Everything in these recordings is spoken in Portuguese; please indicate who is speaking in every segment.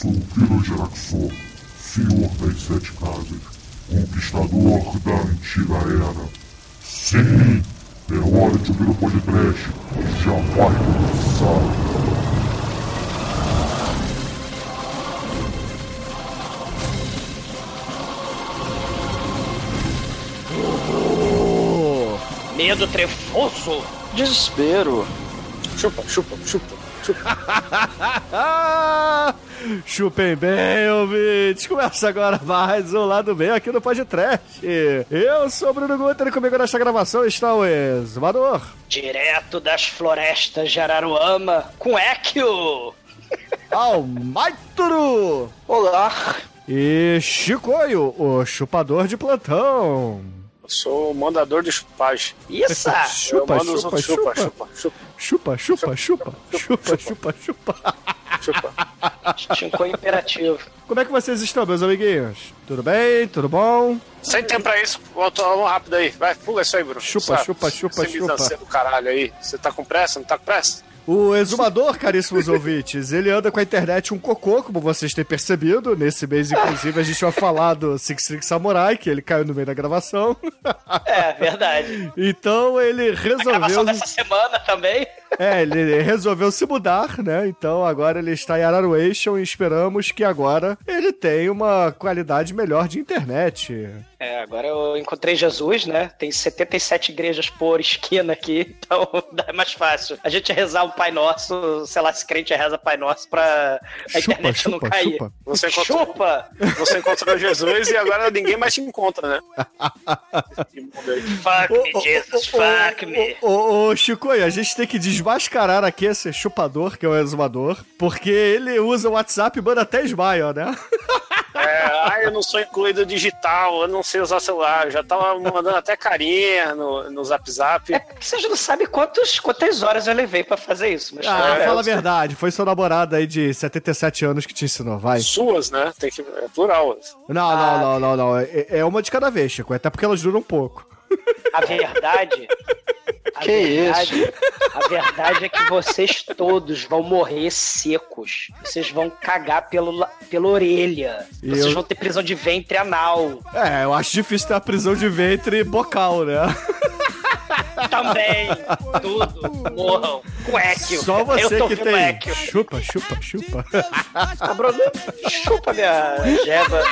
Speaker 1: sou o Virogeraxor, senhor das sete casas, conquistador da antiga era. Sim, é hora de ouvir o podcast, já vai começar.
Speaker 2: Medo trefoso.
Speaker 3: Desespero.
Speaker 4: Chupa, chupa, chupa, chupa.
Speaker 5: Chupem bem, ouvintes. Começa agora mais um lado bem aqui no Podcast. Eu sou o Bruno Guter e comigo nesta gravação está o Exumador.
Speaker 2: Direto das florestas de Araruama, com Ekio.
Speaker 5: Almaituru.
Speaker 3: Olá.
Speaker 5: E Chicoio, o chupador de plantão.
Speaker 4: Eu sou o mandador de chupagem.
Speaker 2: Isso!
Speaker 5: Chupa,
Speaker 4: os
Speaker 5: chupa,
Speaker 4: outros
Speaker 5: chupa.
Speaker 4: chupa, chupa,
Speaker 5: Chupa, chupa, chupa. Chupa, chupa, chupa.
Speaker 4: chupa.
Speaker 2: Ficou imperativo.
Speaker 5: Como é que vocês estão, meus amiguinhos? Tudo bem? Tudo bom?
Speaker 4: Sem tempo pra isso, volta vamos rápido aí. Vai, pula isso aí, Bruno.
Speaker 5: Chupa,
Speaker 4: Sabe?
Speaker 5: chupa, chupa,
Speaker 4: Sem
Speaker 5: chupa.
Speaker 4: do caralho aí. Você tá com pressa? Não tá com pressa?
Speaker 5: O exumador, caríssimos ouvintes, ele anda com a internet um cocô, como vocês têm percebido. Nesse mês, inclusive, a gente vai falar do Six Six Samurai, que ele caiu no meio da gravação.
Speaker 2: É, verdade.
Speaker 5: Então ele
Speaker 2: A gravação
Speaker 5: resolveu.
Speaker 2: dessa semana também.
Speaker 5: É, ele resolveu se mudar, né? Então agora ele está em Araruation e esperamos que agora ele tenha uma qualidade melhor de internet.
Speaker 2: É, agora eu encontrei Jesus, né? Tem 77 igrejas por esquina aqui, então é mais fácil. A gente rezar o Pai Nosso, sei lá, se crente reza Pai Nosso pra a
Speaker 5: Chupa,
Speaker 2: internet não
Speaker 5: chupa,
Speaker 2: cair.
Speaker 5: chupa.
Speaker 4: Você encontrou,
Speaker 2: Chupa!
Speaker 4: você encontrou Jesus e agora ninguém mais te encontra, né?
Speaker 2: Fuck me, Jesus, fuck me.
Speaker 5: Ô, ô, ô, Chicoio, a gente tem que desmascarar aqui esse chupador, que é o exumador, porque ele usa o WhatsApp e manda até smile, né?
Speaker 4: É, ah, eu não sou incluído digital, eu não sei usar celular. Eu já tava mandando até carinha no, no zap zap.
Speaker 2: É porque vocês não sabem quantos, quantas horas eu levei pra fazer isso. Mas
Speaker 5: Ah,
Speaker 2: é,
Speaker 5: fala a verdade, foi sua namorada aí de 77 anos que te ensinou, vai.
Speaker 4: Suas, né? Tem que. É plural.
Speaker 5: Não, não, não, não, não. É, é uma de cada vez, Chico, até porque elas duram um pouco.
Speaker 2: a verdade. A
Speaker 3: Que
Speaker 2: verdade, A verdade é que vocês todos vão morrer secos. Vocês vão cagar pelo, la- pela orelha.
Speaker 5: E
Speaker 2: Vocês
Speaker 5: eu-
Speaker 2: vão ter prisão de ventre anal.
Speaker 5: É, eu acho difícil ter a prisão de ventre bocal, né?
Speaker 2: Também. Tudo. Morram. Cuéquio.
Speaker 5: Só
Speaker 2: Eu
Speaker 5: você
Speaker 2: tô
Speaker 5: que tem.
Speaker 2: Equio.
Speaker 5: Chupa, chupa, chupa.
Speaker 2: Ah, Bruno, chupa minha jeba.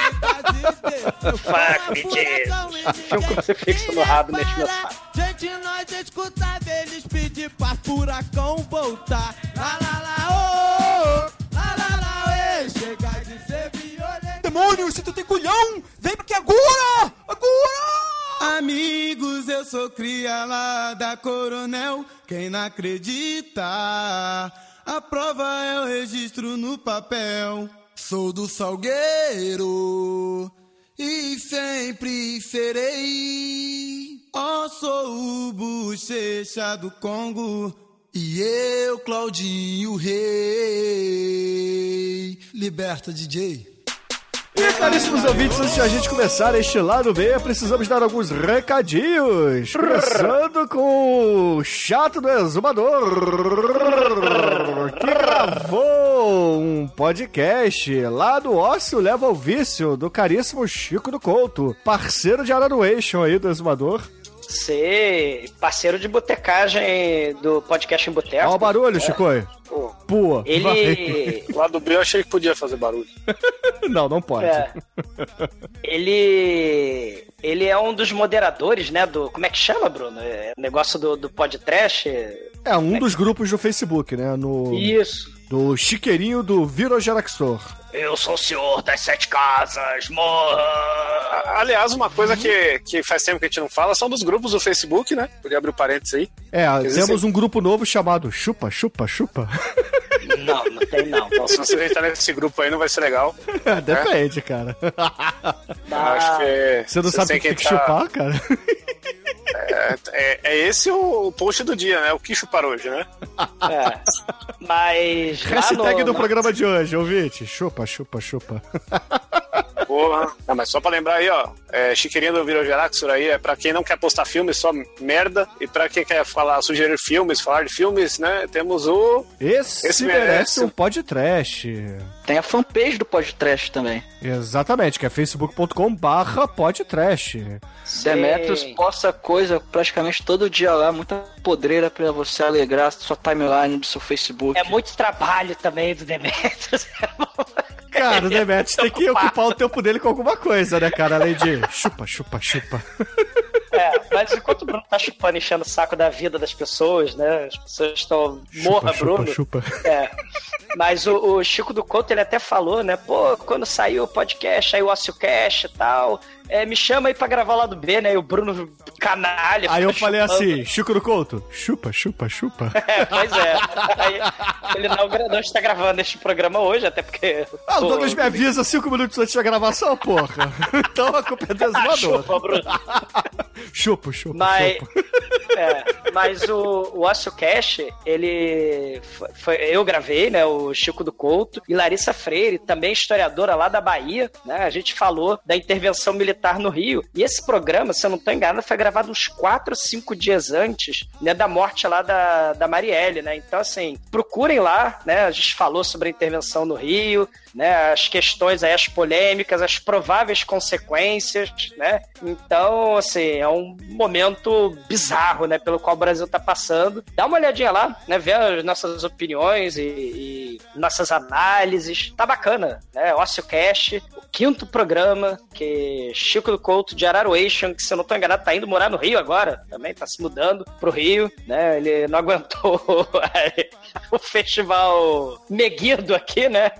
Speaker 2: Fuck me, Jesus. Enfia um crucifixo no rabo nesse meu saco.
Speaker 6: Gente, nós escutava eles pedir pra furacão voltar. Lá, lá, lá, ô, lá, lá, lá, ê, chega de ser violento.
Speaker 7: Demônio, se tu tem culhão, vem aqui agora! Agora!
Speaker 6: Amigos, eu sou cria lá da Coronel. Quem não acredita, a prova é o registro no papel. Sou do Salgueiro e sempre serei. Ó, sou o bochecha do Congo. E eu, Claudinho Rei. Liberta, DJ.
Speaker 5: E caríssimos ouvintes, antes de a gente começar este lado B, precisamos dar alguns recadinhos. Começando com o chato do exumador, que gravou um podcast lá do Ócio Leva ao Vício, do caríssimo Chico do Couto, parceiro de Araruation aí do exumador.
Speaker 2: Ser parceiro de botecagem do podcast em Boteco.
Speaker 5: Olha o barulho, Chico.
Speaker 4: Pô,
Speaker 5: Pua. vai.
Speaker 2: Ele.
Speaker 4: o lado B eu achei que podia fazer barulho.
Speaker 5: Não, não pode.
Speaker 2: É. ele. Ele é um dos moderadores, né? Do. Como é que chama, Bruno? É, o negócio do, do podcast.
Speaker 5: É um dos grupos do Facebook, né? No,
Speaker 2: Isso.
Speaker 5: do chiqueirinho do Virogeraxor.
Speaker 2: Eu sou o senhor das sete casas, morra!
Speaker 4: A- Aliás, uma coisa que, que faz tempo que a gente não fala são dos grupos do Facebook, né? Podia abrir o parênteses aí.
Speaker 5: É, temos um grupo novo chamado Chupa, Chupa, Chupa.
Speaker 2: Não, não tem não.
Speaker 4: Então, se você entrar nesse grupo aí, não vai ser legal.
Speaker 5: Depende, cara.
Speaker 4: Eu acho que.
Speaker 5: Você não
Speaker 4: vocês
Speaker 5: sabe o que tem que
Speaker 4: entrar-
Speaker 5: chupar, cara?
Speaker 4: É, é- é esse o post do dia, né? O que chupar hoje, né?
Speaker 2: É. Mas.
Speaker 5: Hashtag
Speaker 2: no-
Speaker 5: do
Speaker 2: na-
Speaker 5: programa de hoje, ouvinte. Chupa, chupa, chupa.
Speaker 4: Porra. Não, mas só pra lembrar aí, ó. É, Chiqueirinha do Virogeraxor aí é pra quem não quer postar filmes, só merda. E pra quem quer falar, sugerir filmes, falar de filmes, né? Temos o.
Speaker 5: Esse,
Speaker 4: Esse
Speaker 5: merece
Speaker 4: merece.
Speaker 5: um podcast.
Speaker 3: Tem a fanpage do podcast também.
Speaker 5: Exatamente, que é facebook.com barra podcast.
Speaker 3: Demetrius posta coisa praticamente todo dia lá, muita podreira pra você alegrar sua timeline do seu Facebook.
Speaker 2: É muito trabalho também do Demetrius.
Speaker 5: Cara, o Demetrius tem que ocupar o tempo dele com alguma coisa, né, cara? Além de chupa, chupa, chupa.
Speaker 2: É, mas enquanto o Bruno tá chupando, enchendo o saco da vida das pessoas, né? As pessoas estão. Morra,
Speaker 5: chupa,
Speaker 2: Bruno.
Speaker 5: chupa, chupa.
Speaker 2: É. Mas o, o Chico do Couto, ele até falou, né? Pô, quando saiu o podcast, aí o Ócio Cash e tal, é, me chama aí pra gravar lá do B, né? E o Bruno canalha.
Speaker 5: Aí eu falei
Speaker 2: chupando.
Speaker 5: assim, Chico do Couto, chupa, chupa, chupa.
Speaker 2: É, pois é. Aí, ele não, não está gravando este programa hoje, até porque.
Speaker 5: Ah, o Douglas me avisa cinco minutos antes da gravação, porra. Então a culpa é do exumador.
Speaker 2: chupa, Bruno.
Speaker 5: Chupa, chupa,
Speaker 2: Mas,
Speaker 5: chupa.
Speaker 2: é, mas o, o Ócio Cash, ele. Foi, foi- eu gravei, né? O Chico do Couto e Larissa Freire, também historiadora lá da Bahia, né? A gente falou da intervenção militar no Rio. E esse programa, se eu não estou enganado, foi gravado uns quatro ou cinco dias antes, né? Da morte lá da, da Marielle, né? Então, assim, procurem lá, né? A gente falou sobre a intervenção no Rio, né? As questões aí, as polêmicas, as prováveis consequências, né? Então, assim, é um momento bizarro, né? Pelo qual o Brasil tá passando. Dá uma olhadinha lá, né? Vê as nossas opiniões e, e nossas análises. Tá bacana, né? Ócio Cash, o quinto programa que Chico do Couto de Araruation, que se eu não tô enganado, tá indo morar no Rio agora, também tá se mudando pro Rio, né? Ele não aguentou o festival Meguido aqui, né?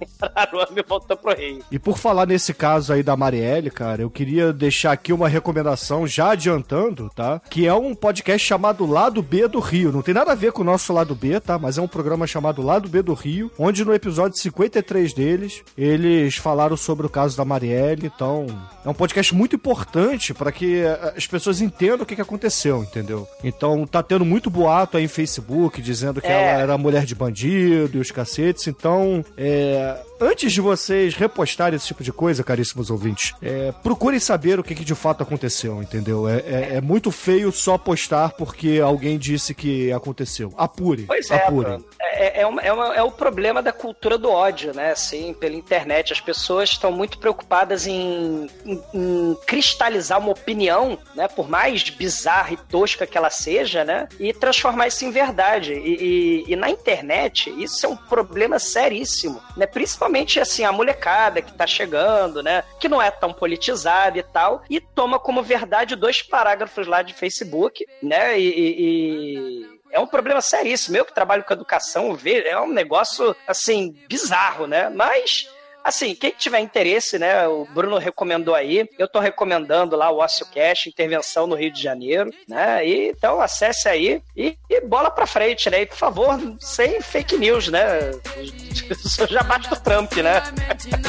Speaker 2: Araruama e voltou pro Rio.
Speaker 5: E por falar nesse caso aí da Marielle, cara, eu queria deixar aqui uma recomendação, já adiantando, tá? Que é um podcast chamado Lado B do Rio. Não tem nada a ver com o nosso Lado B, tá? Mas é um programa chamado Lado B do Rio, onde no episódio 53 deles, eles falaram sobre o caso da Marielle. Então, é um podcast muito importante para que eh, as pessoas entendam o que, que aconteceu, entendeu? Então, tá tendo muito boato aí em Facebook dizendo que
Speaker 2: É.
Speaker 5: ela era mulher de bandido e os cacetes. Então, é, antes de vocês repostarem esse tipo de coisa, caríssimos ouvintes, é, procurem saber o que, que de fato aconteceu, entendeu? É, é- é muito feio só postar porque alguém disse que aconteceu. Apure,
Speaker 2: Pois é,
Speaker 5: apure.
Speaker 2: Bruno. É, é, uma- é uma- é o problema da cultura do ódio, né? Assim, pela internet. As pessoas estão muito preocupadas em, em- em cristalizar uma opinião, né? Por mais bizarra e tosca que ela seja, né? E transformar isso em verdade. E, e- e na internet, isso é um problema seríssimo, né? Principalmente, assim, a molecada que tá chegando, né? Que não é tão politizada e tal. E toma como verdade dois parágrafos lá de Facebook, né? e- e- e é um problema seríssimo. Eu que trabalho com educação, ver é um negócio, assim, bizarro, né? Mas. Assim, quem tiver interesse, né? O Bruno recomendou aí. Eu tô recomendando lá o Ócio Cash, intervenção no Rio de Janeiro, né? E, então acesse aí e, e bola pra frente, né? E por favor, sem fake news, né? Isso já bate do Trump, né?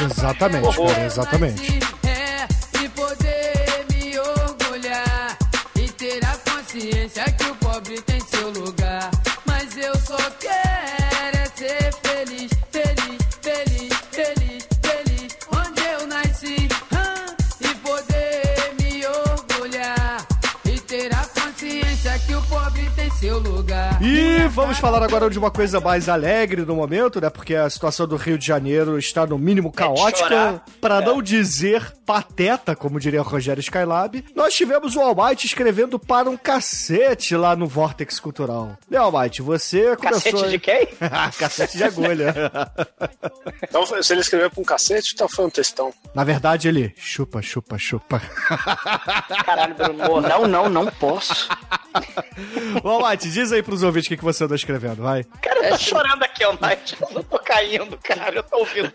Speaker 5: Exatamente, cara, exatamente.
Speaker 6: É, e poder me orgulhar e ter a consciência que seu lugar. E
Speaker 5: vamos falar agora de uma coisa mais alegre no momento, né? Porque a situação do Rio de Janeiro está no mínimo caótica,
Speaker 2: chorar.
Speaker 5: para não dizer pateta, como diria o Rogério Skylab. Nós tivemos o Almighty escrevendo para um cacete lá no Vortex Cultural. E Almighty, você começou...
Speaker 2: Cacete de quem?
Speaker 5: cacete de agulha.
Speaker 4: Então, se ele escreveu pra um cacete, então foi um textão.
Speaker 5: Na verdade, ele chupa, chupa, chupa.
Speaker 2: Caralho, Bruno.
Speaker 3: Não, não, não posso.
Speaker 5: Ô, Almighty, diz aí pros ouvintes o que, que você andou escrevendo, vai.
Speaker 2: Cara, eu tô chorando aqui, ó, Mike. Eu não tô caindo, cara. Eu tô ouvindo.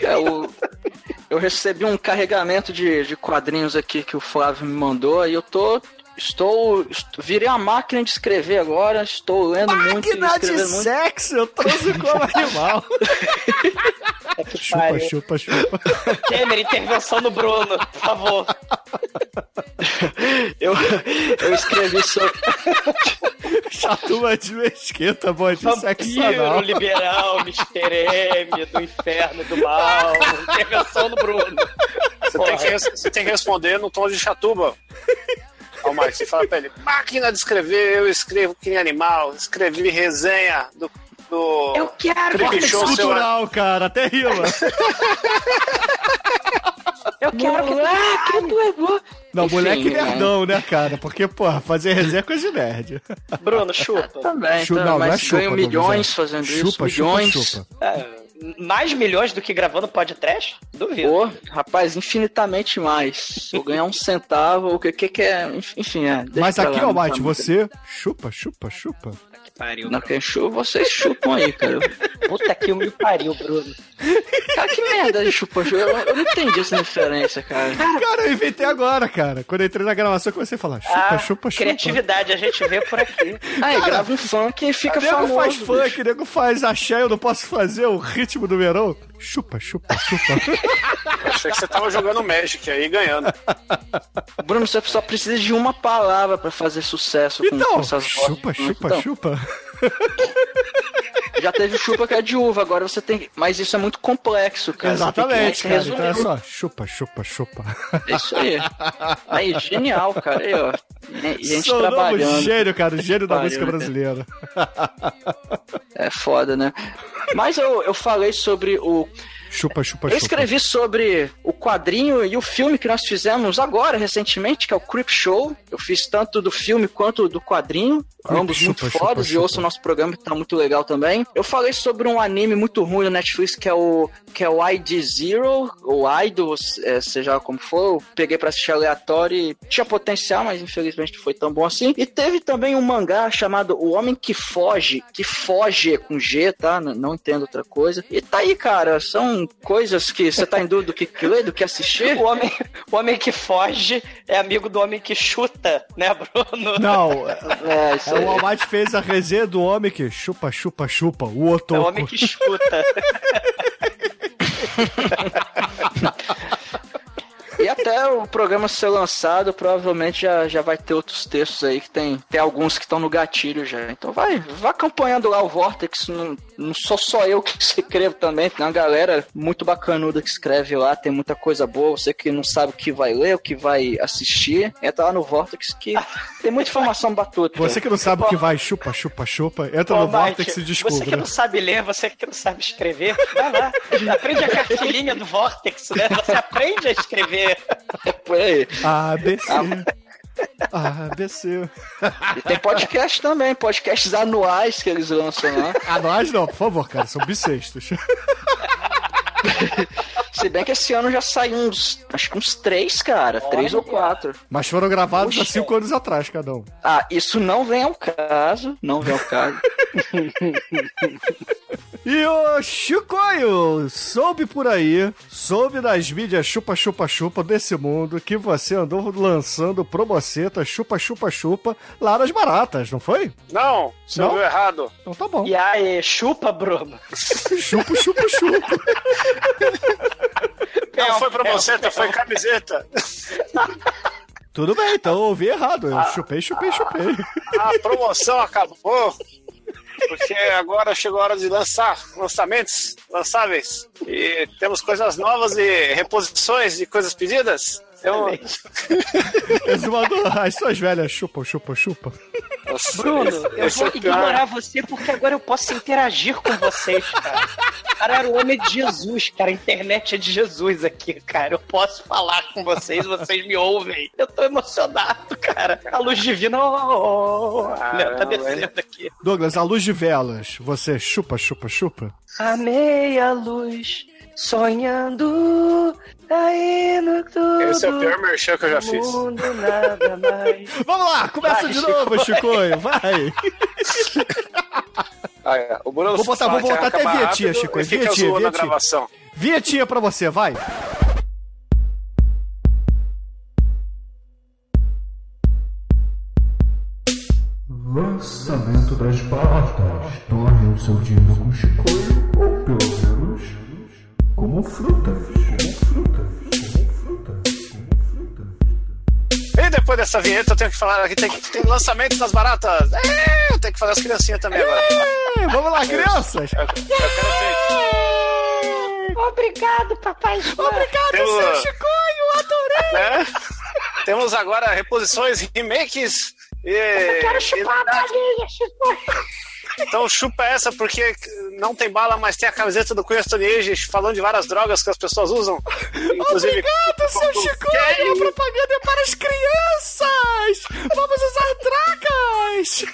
Speaker 3: É, o- eu recebi um carregamento de, de quadrinhos aqui que o Flávio me mandou e eu tô. Estou, estou- Virei a máquina de escrever agora, estou lendo muito e
Speaker 5: Máquina de
Speaker 3: muito.
Speaker 5: sexo, eu trouxe como animal. chupa,
Speaker 2: pariu.
Speaker 5: chupa, chupa.
Speaker 2: Temer, intervenção no Bruno, por favor.
Speaker 3: Eu, eu escrevi sobre.
Speaker 5: Chatuma de mesquita, bom de sexo anal.
Speaker 2: liberal, Mr. M, do inferno, do mal, intervenção do Bruno.
Speaker 4: Você tem, que, você tem que responder no tom de chatuba. Ó, Mike, você fala pra ele, máquina de escrever, eu escrevo que nem animal, escrevi resenha do... do...
Speaker 2: Eu quero,
Speaker 4: Creepy Show, seu...
Speaker 5: Cultural, cara, até rima.
Speaker 2: eu quero que
Speaker 3: Moleque, tu é bom.
Speaker 5: Não,
Speaker 3: Enfim,
Speaker 5: moleque
Speaker 3: né?
Speaker 5: nerdão, né, cara? Porque, porra, fazer resenha é coisa de nerd.
Speaker 2: Bruno, chupa.
Speaker 3: Também,
Speaker 5: Chu-
Speaker 3: tá,
Speaker 5: não, não é
Speaker 3: mas
Speaker 5: chupa,
Speaker 3: ganho
Speaker 5: Douglas,
Speaker 3: milhões
Speaker 5: é
Speaker 3: fazendo isso.
Speaker 5: Chupa, chupa,
Speaker 3: milhões.
Speaker 5: chupa.
Speaker 2: É, mais milhões do que gravando podcast? Duvido.
Speaker 3: Pô, rapaz, infinitamente mais. Se eu ganhar um centavo, o que, que, que é. Enfim, é.
Speaker 5: Mas aqui, ó, Mike,
Speaker 3: tá
Speaker 5: você chupa, chupa, chupa.
Speaker 2: Pariu.
Speaker 3: Não, quem chupa, vocês chupam aí, cara.
Speaker 2: Puta que me pariu, Bruno.
Speaker 3: Cara, que merda de chupa. Eu, eu não entendi essa referência, cara.
Speaker 5: Cara, eu inventei agora, cara. Quando eu entrei na gravação, eu comecei a falar chupa,
Speaker 2: Ah,
Speaker 5: chupa, chupa.
Speaker 2: criatividade, a gente vê por aqui.
Speaker 3: Aí, grava um funk e fica
Speaker 5: nego
Speaker 3: famoso.
Speaker 5: faz
Speaker 3: bicho.
Speaker 5: funk, nego faz axé, eu não posso fazer o ritmo do verão. Chupa, chupa, chupa.
Speaker 4: Achei que você tava jogando Magic aí, ganhando.
Speaker 3: Bruno, você só precisa de uma palavra pra fazer sucesso com,
Speaker 5: então,
Speaker 3: com essas
Speaker 5: chupa,
Speaker 3: vozes.
Speaker 5: chupa,
Speaker 3: Então,
Speaker 5: chupa.
Speaker 3: Já teve chupa que é de uva, agora você tem. Mas isso é muito complexo, cara.
Speaker 5: Exatamente, cara. Então é só chupa, chupa, chupa.
Speaker 3: É isso aí. Aí, genial, cara. Aí, ó. E Gente
Speaker 5: Sou
Speaker 3: trabalhando.
Speaker 5: gênio, cara, o gênio da música
Speaker 3: né?
Speaker 5: brasileira.
Speaker 3: É foda, né? Mas eu, eu falei sobre o.
Speaker 5: Chupa, chupa,
Speaker 3: Eu
Speaker 5: chupa.
Speaker 3: escrevi sobre o quadrinho e o filme que nós fizemos agora, recentemente, que é o Creep Show. Eu fiz tanto do filme quanto do quadrinho.
Speaker 5: Creep,
Speaker 3: ambos
Speaker 5: chupa,
Speaker 3: muito fodas. E ouço o nosso programa que tá muito legal também. Eu falei sobre um anime muito ruim da Netflix que é o que é o ID Zero, ou Idol, é, seja como for. Eu peguei pra assistir aleatório e tinha potencial, mas infelizmente não foi tão bom assim. E teve também um mangá chamado O Homem que Foge, que foge com G, tá? N- Não entendo outra coisa. E tá aí, cara, são coisas que você tá em dúvida do que, que ler, do que assistir.
Speaker 2: O homem, o homem que foge é amigo do homem que chuta, né, Bruno?
Speaker 5: Não,
Speaker 3: É, isso
Speaker 5: é,
Speaker 3: aí.
Speaker 5: o Almighty fez a resenha do homem que chupa, chupa, chupa, o
Speaker 2: É o homem que escuta.
Speaker 3: E até o programa ser lançado, provavelmente já, já vai ter outros textos aí que tem, tem alguns que estão no gatilho já. Então vai, vai acompanhando lá o Vortex. Não, não sou só eu que escrevo também, tem uma galera muito bacanuda que escreve lá, tem muita coisa boa. Você que não sabe o que vai ler, o que vai assistir, entra lá no Vortex que tem muita informação batuta.
Speaker 5: Você que não sabe o que vai chupa, chupa, chupa, entra
Speaker 2: Ô,
Speaker 5: no
Speaker 2: Mike,
Speaker 5: Vortex e
Speaker 2: Você que não sabe ler, você que não sabe escrever, vai lá. Aprende a cartilhinha do Vortex, né? Você aprende a escrever.
Speaker 3: Por aí.
Speaker 5: ABC. ABC.
Speaker 3: E tem podcast também, podcasts anuais que eles lançam lá.
Speaker 5: Ah, nós não, por favor, cara, são bissextos.
Speaker 3: Se bem que esse ano já saiu uns, acho que uns três, cara. Três ou quatro.
Speaker 5: Mas foram gravados há cinco anos atrás, cada um.
Speaker 3: Ah, isso não vem ao caso. Não vem ao caso.
Speaker 5: E o Chicoio soube por aí, soube nas mídias chupa-chupa-chupa desse mundo que você andou lançando promoceta chupa-chupa-chupa lá nas baratas, não foi?
Speaker 4: Não, você
Speaker 5: Não?
Speaker 4: ouviu errado.
Speaker 5: Então tá bom.
Speaker 2: E aí, chupa, Bruno.
Speaker 5: Chupa, chupa, chupa.
Speaker 4: Não foi
Speaker 2: pel,
Speaker 4: foi camiseta.
Speaker 5: Tudo bem, então eu ouvi errado. Eu chupei, chupei, chupei.
Speaker 4: A promoção acabou. Porque agora chegou a hora de lançar lançamentos lançáveis. E temos coisas novas e reposições de coisas pedidas. Então,
Speaker 5: Exumador, as suas velhas chupam, chupam, chupam.
Speaker 2: Bruno, eu
Speaker 4: Esse
Speaker 2: vou
Speaker 4: é
Speaker 2: ignorar você porque agora eu posso interagir com vocês, cara. Cara, era o homem de Jesus, cara. A internet é de Jesus aqui, cara. Eu posso falar com vocês, vocês me ouvem. Eu tô emocionado, cara. A luz divina, oh, oh, oh, né, tá
Speaker 4: Caramba,
Speaker 2: descendo aqui.
Speaker 5: Douglas, a luz de velas, você chupa, chupa, chupa?
Speaker 2: A meia luz, sonhando, tá indo tudo.
Speaker 4: esse é o pior merchan que eu já fiz.
Speaker 2: Mundo nada mais.
Speaker 5: Vamos lá, começa
Speaker 2: Vai,
Speaker 5: de novo, Chicoio, vai.
Speaker 4: Ah, é. O Bruno
Speaker 5: Vou botar- vou botar até
Speaker 4: mais
Speaker 5: vinhetinha,
Speaker 4: rápido
Speaker 5: Chico,
Speaker 4: E fica
Speaker 5: vinhetinha,
Speaker 4: zoando a
Speaker 5: vinhetinha.
Speaker 4: gravação.
Speaker 5: Vietinha pra você, vai.
Speaker 1: Lançamento das baratas. Torne o seu dinheiro com chicoio ou pelo menos como frutas. Como frutas. Como frutas. Como frutas.
Speaker 4: E depois dessa vinheta eu tenho que falar que tem, tem lançamento das baratas. É, eu tenho que fazer as criancinhas também agora.
Speaker 5: É, vamos lá, crianças!
Speaker 4: Eu, eu quero ver.
Speaker 2: Obrigado, papai.
Speaker 5: Obrigado,
Speaker 4: Temos-
Speaker 5: seu Chicoio, adorei!
Speaker 4: né? Temos agora reposições, remakes. E,
Speaker 2: Eu quero chupar a balinha, Chico.
Speaker 4: Então chupa essa porque não tem bala, mas tem a camiseta do Cunha Stone Age falando de várias drogas que as pessoas usam. Inclusive.
Speaker 5: Obrigado, seu Chicoio! A propaganda é para as crianças! Vamos usar drogas!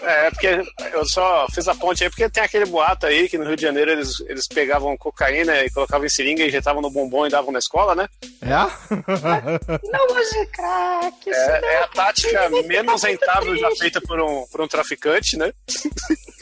Speaker 4: É, porque eu só fiz a ponte aí porque tem aquele boato aí que no Rio de Janeiro eles, eles pegavam cocaína e colocavam em seringa e injetavam no bombom e davam na escola, né?
Speaker 5: É?
Speaker 2: Não use crack. isso
Speaker 4: É,
Speaker 2: não
Speaker 4: é a tática menos rentável já feita por um, por um traficante, né?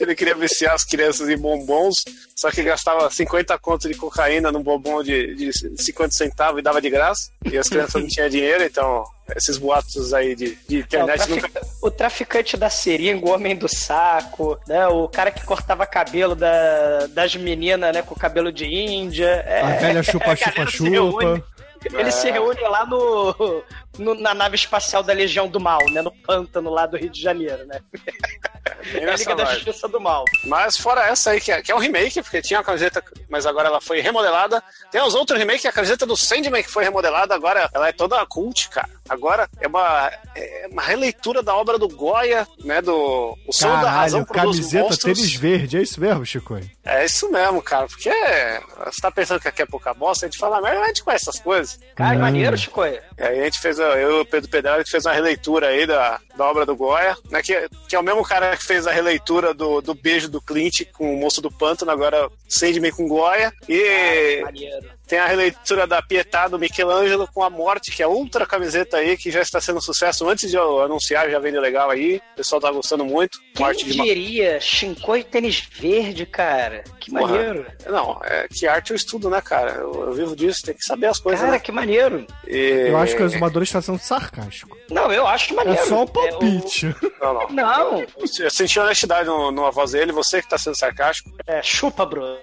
Speaker 4: Ele queria viciar as crianças em bombons, só que gastava 50 conto de cocaína num bombom de, de 50 centavos e dava de graça. E as crianças não tinham dinheiro, então esses boatos aí de, de
Speaker 2: É, o,
Speaker 4: internet nunca.
Speaker 2: trafic- o traficante da seringa, o homem do saco, né? O cara que cortava cabelo da- das meninas, né? Com cabelo de índia. É,
Speaker 5: A velha chupa,
Speaker 2: a galera
Speaker 5: chupa,
Speaker 2: se reúne-
Speaker 5: chupa.
Speaker 2: Eles se reúnem lá no, no- na nave espacial da Legião do Mal, né? No pântano lá do Rio de Janeiro, né?
Speaker 4: bem
Speaker 2: É Liga da
Speaker 4: vibe.
Speaker 2: Justiça do Mal.
Speaker 4: Mas fora essa aí, que é, que é um remake, porque tinha a camiseta, mas agora ela foi remodelada. Tem os outros remakes, a camiseta do Sandman que foi remodelada, agora ela é toda cult, cara. Agora é uma, é uma releitura da obra do Goya, né? Do O Som da Razão Produz
Speaker 5: camiseta
Speaker 4: Monstros.
Speaker 5: tênis verde, é isso mesmo, Chicoio?
Speaker 4: É isso mesmo, cara. Porque você tá pensando que aqui é pouca bosta, a gente fala, mas a gente conhece essas coisas.
Speaker 2: Cara,
Speaker 5: Hum.
Speaker 2: maneiro, Chicoia.
Speaker 4: E aí a gente fez, eu e o Pedro Pedral, a gente fez uma releitura aí da, da obra do Goya, né, que, que é o mesmo cara que fez a releitura do, do beijo do Clint com o moço do pântano, agora Sandman com Goya. E
Speaker 2: Maneiro.
Speaker 4: Tem a releitura da Pietà do Michelangelo com a Morte, que é outra camiseta aí, que já está sendo um sucesso. Antes de eu anunciar, já vende legal aí. O pessoal tá gostando muito.
Speaker 2: Quem
Speaker 4: Morte de ma-
Speaker 2: diria? Shinkoi e tênis verde, cara. Que
Speaker 4: Porra.
Speaker 2: maneiro.
Speaker 4: Não, é que arte eu estudo, né, cara? Eu, eu vivo disso, tem que saber as coisas,
Speaker 2: Cara,
Speaker 4: né?
Speaker 2: que maneiro.
Speaker 4: E-
Speaker 5: Eu acho que o exumador está sendo sarcástico.
Speaker 2: Não, eu acho maneiro.
Speaker 5: É só um
Speaker 2: É, o-
Speaker 5: palpite.
Speaker 4: Não, não.
Speaker 2: Não,
Speaker 4: Eu senti honestidade no- numa voz dele, você que tá sendo sarcástico.
Speaker 2: é chupa, Bruno.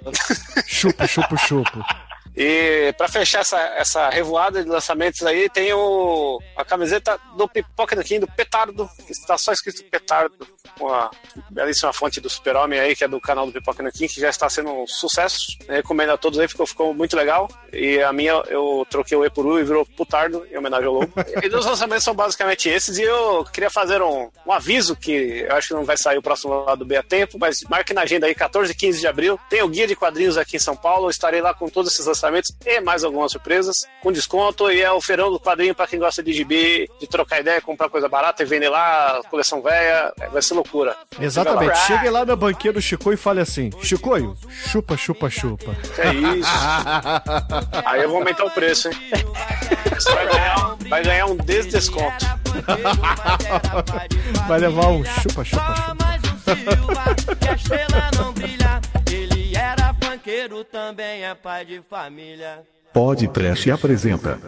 Speaker 5: Chupo, chupo, chupo.
Speaker 4: E pra fechar essa, essa revoada de lançamentos aí, tem o, a camiseta do Pipoca do King, do Petardo, que está só escrito Petardo, com a belíssima fonte do Super-Homem aí, que é do canal do Pipoca do King, que já está sendo um sucesso. Recomendo a todos aí, ficou, ficou muito legal. E a minha, eu troquei o E por U e virou Putardo, em homenagem ao Lobo. e os lançamentos são basicamente esses, e eu queria fazer um, um aviso, que eu acho que não vai sair o próximo lado B a tempo, mas marque na agenda aí, 14 e 15 de abril, tem o Guia de Quadrinhos aqui em São Paulo, eu estarei lá com todos esses lançamentos e mais algumas surpresas, com desconto, e é o feirão do quadrinho para quem gosta de gibi, de trocar ideia, comprar coisa barata e vender lá, coleção velha, é, vai ser loucura.
Speaker 5: Exatamente.
Speaker 2: Fica lá.
Speaker 5: Chegue lá na banquinha do Chicoio e fale assim: Chicoio, chupa, chupa, chupa.
Speaker 4: É isso. Aí eu vou aumentar o preço, hein? Você vai ganhar, vai ganhar um desdesconto.
Speaker 5: Vai levar um chupa, chupa, chupa.
Speaker 8: Era funkeiro, também é pai de família.
Speaker 9: Pode Trash apresenta.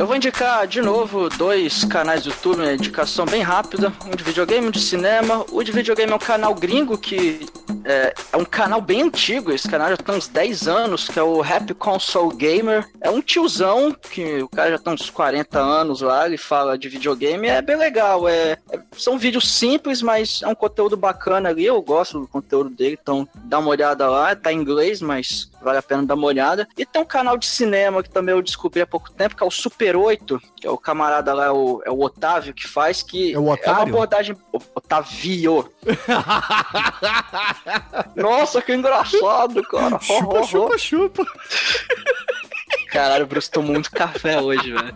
Speaker 3: Eu vou indicar de novo dois canais do YouTube, uma indicação bem rápida. Um de videogame, um de cinema. O de videogame é um canal gringo que é, é um canal bem antigo. Esse canal já tem uns 10 anos, que é o Happy Console Gamer. É um tiozão, que o cara já tem uns 40 anos lá, ele fala de videogame. É bem legal. É, é- são vídeos simples, mas é um conteúdo bacana ali. Eu gosto do conteúdo dele, então dá uma olhada lá. Tá em inglês, mas vale a pena dar uma olhada. E tem um canal de cinema que também eu descobri há pouco tempo, que é o Super 8, que é o camarada lá, é o, é o Otávio que faz, que
Speaker 5: É o
Speaker 3: uma
Speaker 5: Otário?
Speaker 3: abordagem... Otávio! Nossa, que engraçado, cara!
Speaker 5: Chupa, chupa, chupa.
Speaker 3: Caralho, o Bruce tomou muito café hoje, velho.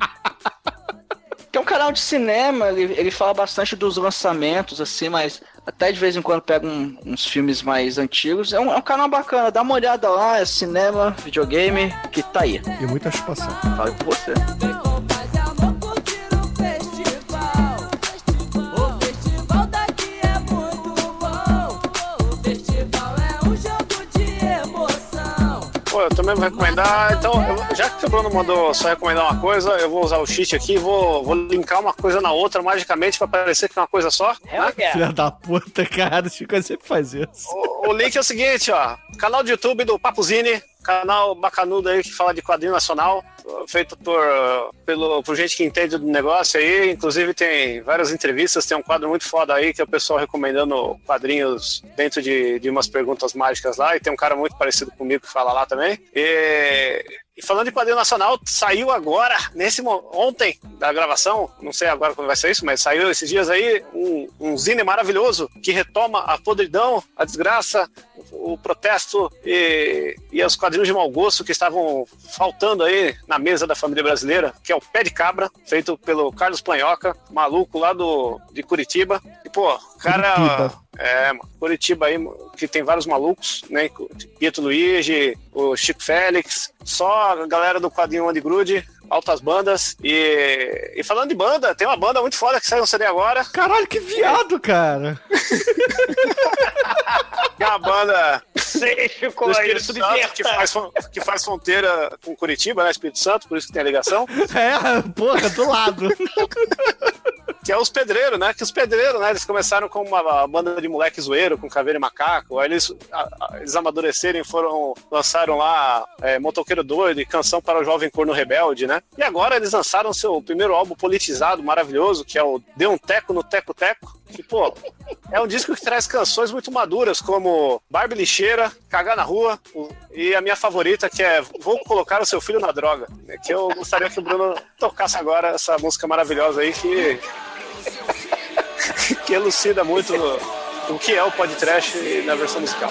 Speaker 3: Que é um canal de cinema, ele, ele fala bastante dos lançamentos, assim, mas até de vez em quando pega um- uns filmes mais antigos. É um, é um canal bacana, dá uma olhada lá, é cinema, videogame, que tá aí.
Speaker 5: E muita chupação.
Speaker 3: Fala com você.
Speaker 4: Também vou recomendar. Então, eu- já que o Bruno mandou só recomendar uma coisa, eu vou usar o cheat aqui e vou, vou linkar uma coisa na outra magicamente pra parecer que é uma coisa só.
Speaker 2: Hell yeah.
Speaker 5: Filha da puta, cara. O Chico sempre faz isso.
Speaker 4: O, o link é o seguinte, ó. Canal de YouTube do Papuzine, canal bacanudo aí que fala de quadrinho nacional, feito por, pelo, por gente que entende do negócio aí. Inclusive tem várias entrevistas, tem um quadro muito foda aí que é o pessoal recomendando quadrinhos dentro de, de umas perguntas mágicas lá. E tem um cara muito parecido comigo que fala lá também. E, e falando de quadrinho nacional, saiu agora, nesse ontem da gravação, não sei agora quando vai ser isso, mas saiu esses dias aí um, um zine maravilhoso que retoma a podridão, a desgraça, o protesto e, e os quadrinhos de mau gosto que estavam faltando aí na mesa da família brasileira, que é o Pé de Cabra, feito pelo Carlos Planhoca, maluco lá do, de Curitiba. E, pô, cara.
Speaker 5: Curitiba.
Speaker 4: É, Curitiba aí, que tem vários malucos, né? Pietro Luigi, o Chico Félix, só a galera do quadrinho Underground, altas bandas. E, e falando de banda, tem uma banda muito foda que saiu no CD agora,
Speaker 5: Caralho, que viado, cara.
Speaker 4: é uma banda do Espírito Santo, que faz, que faz fronteira com Curitiba, né? Espírito Santo, por isso que tem a ligação.
Speaker 5: É, porra, do lado.
Speaker 4: Que é os pedreiros, né? Que os pedreiros, né? Eles começaram com uma banda de moleque zoeiro, com caveira e macaco. Aí eles, a- a- eles amadureceram e foram, lançaram lá é, Motoqueiro Doido e Canção para o Jovem Corno Rebelde, né? E agora eles lançaram seu primeiro álbum politizado, maravilhoso, que é o Dê um Teco no Teco Teco. Pô, é um disco que traz canções muito maduras, como Barbie Lixeira, Cagar na Rua, e a minha favorita, que é Vou Colocar o Seu Filho na Droga. né? Que eu gostaria que o Bruno tocasse agora essa música maravilhosa aí, que que elucida muito o que é o podcast na versão musical.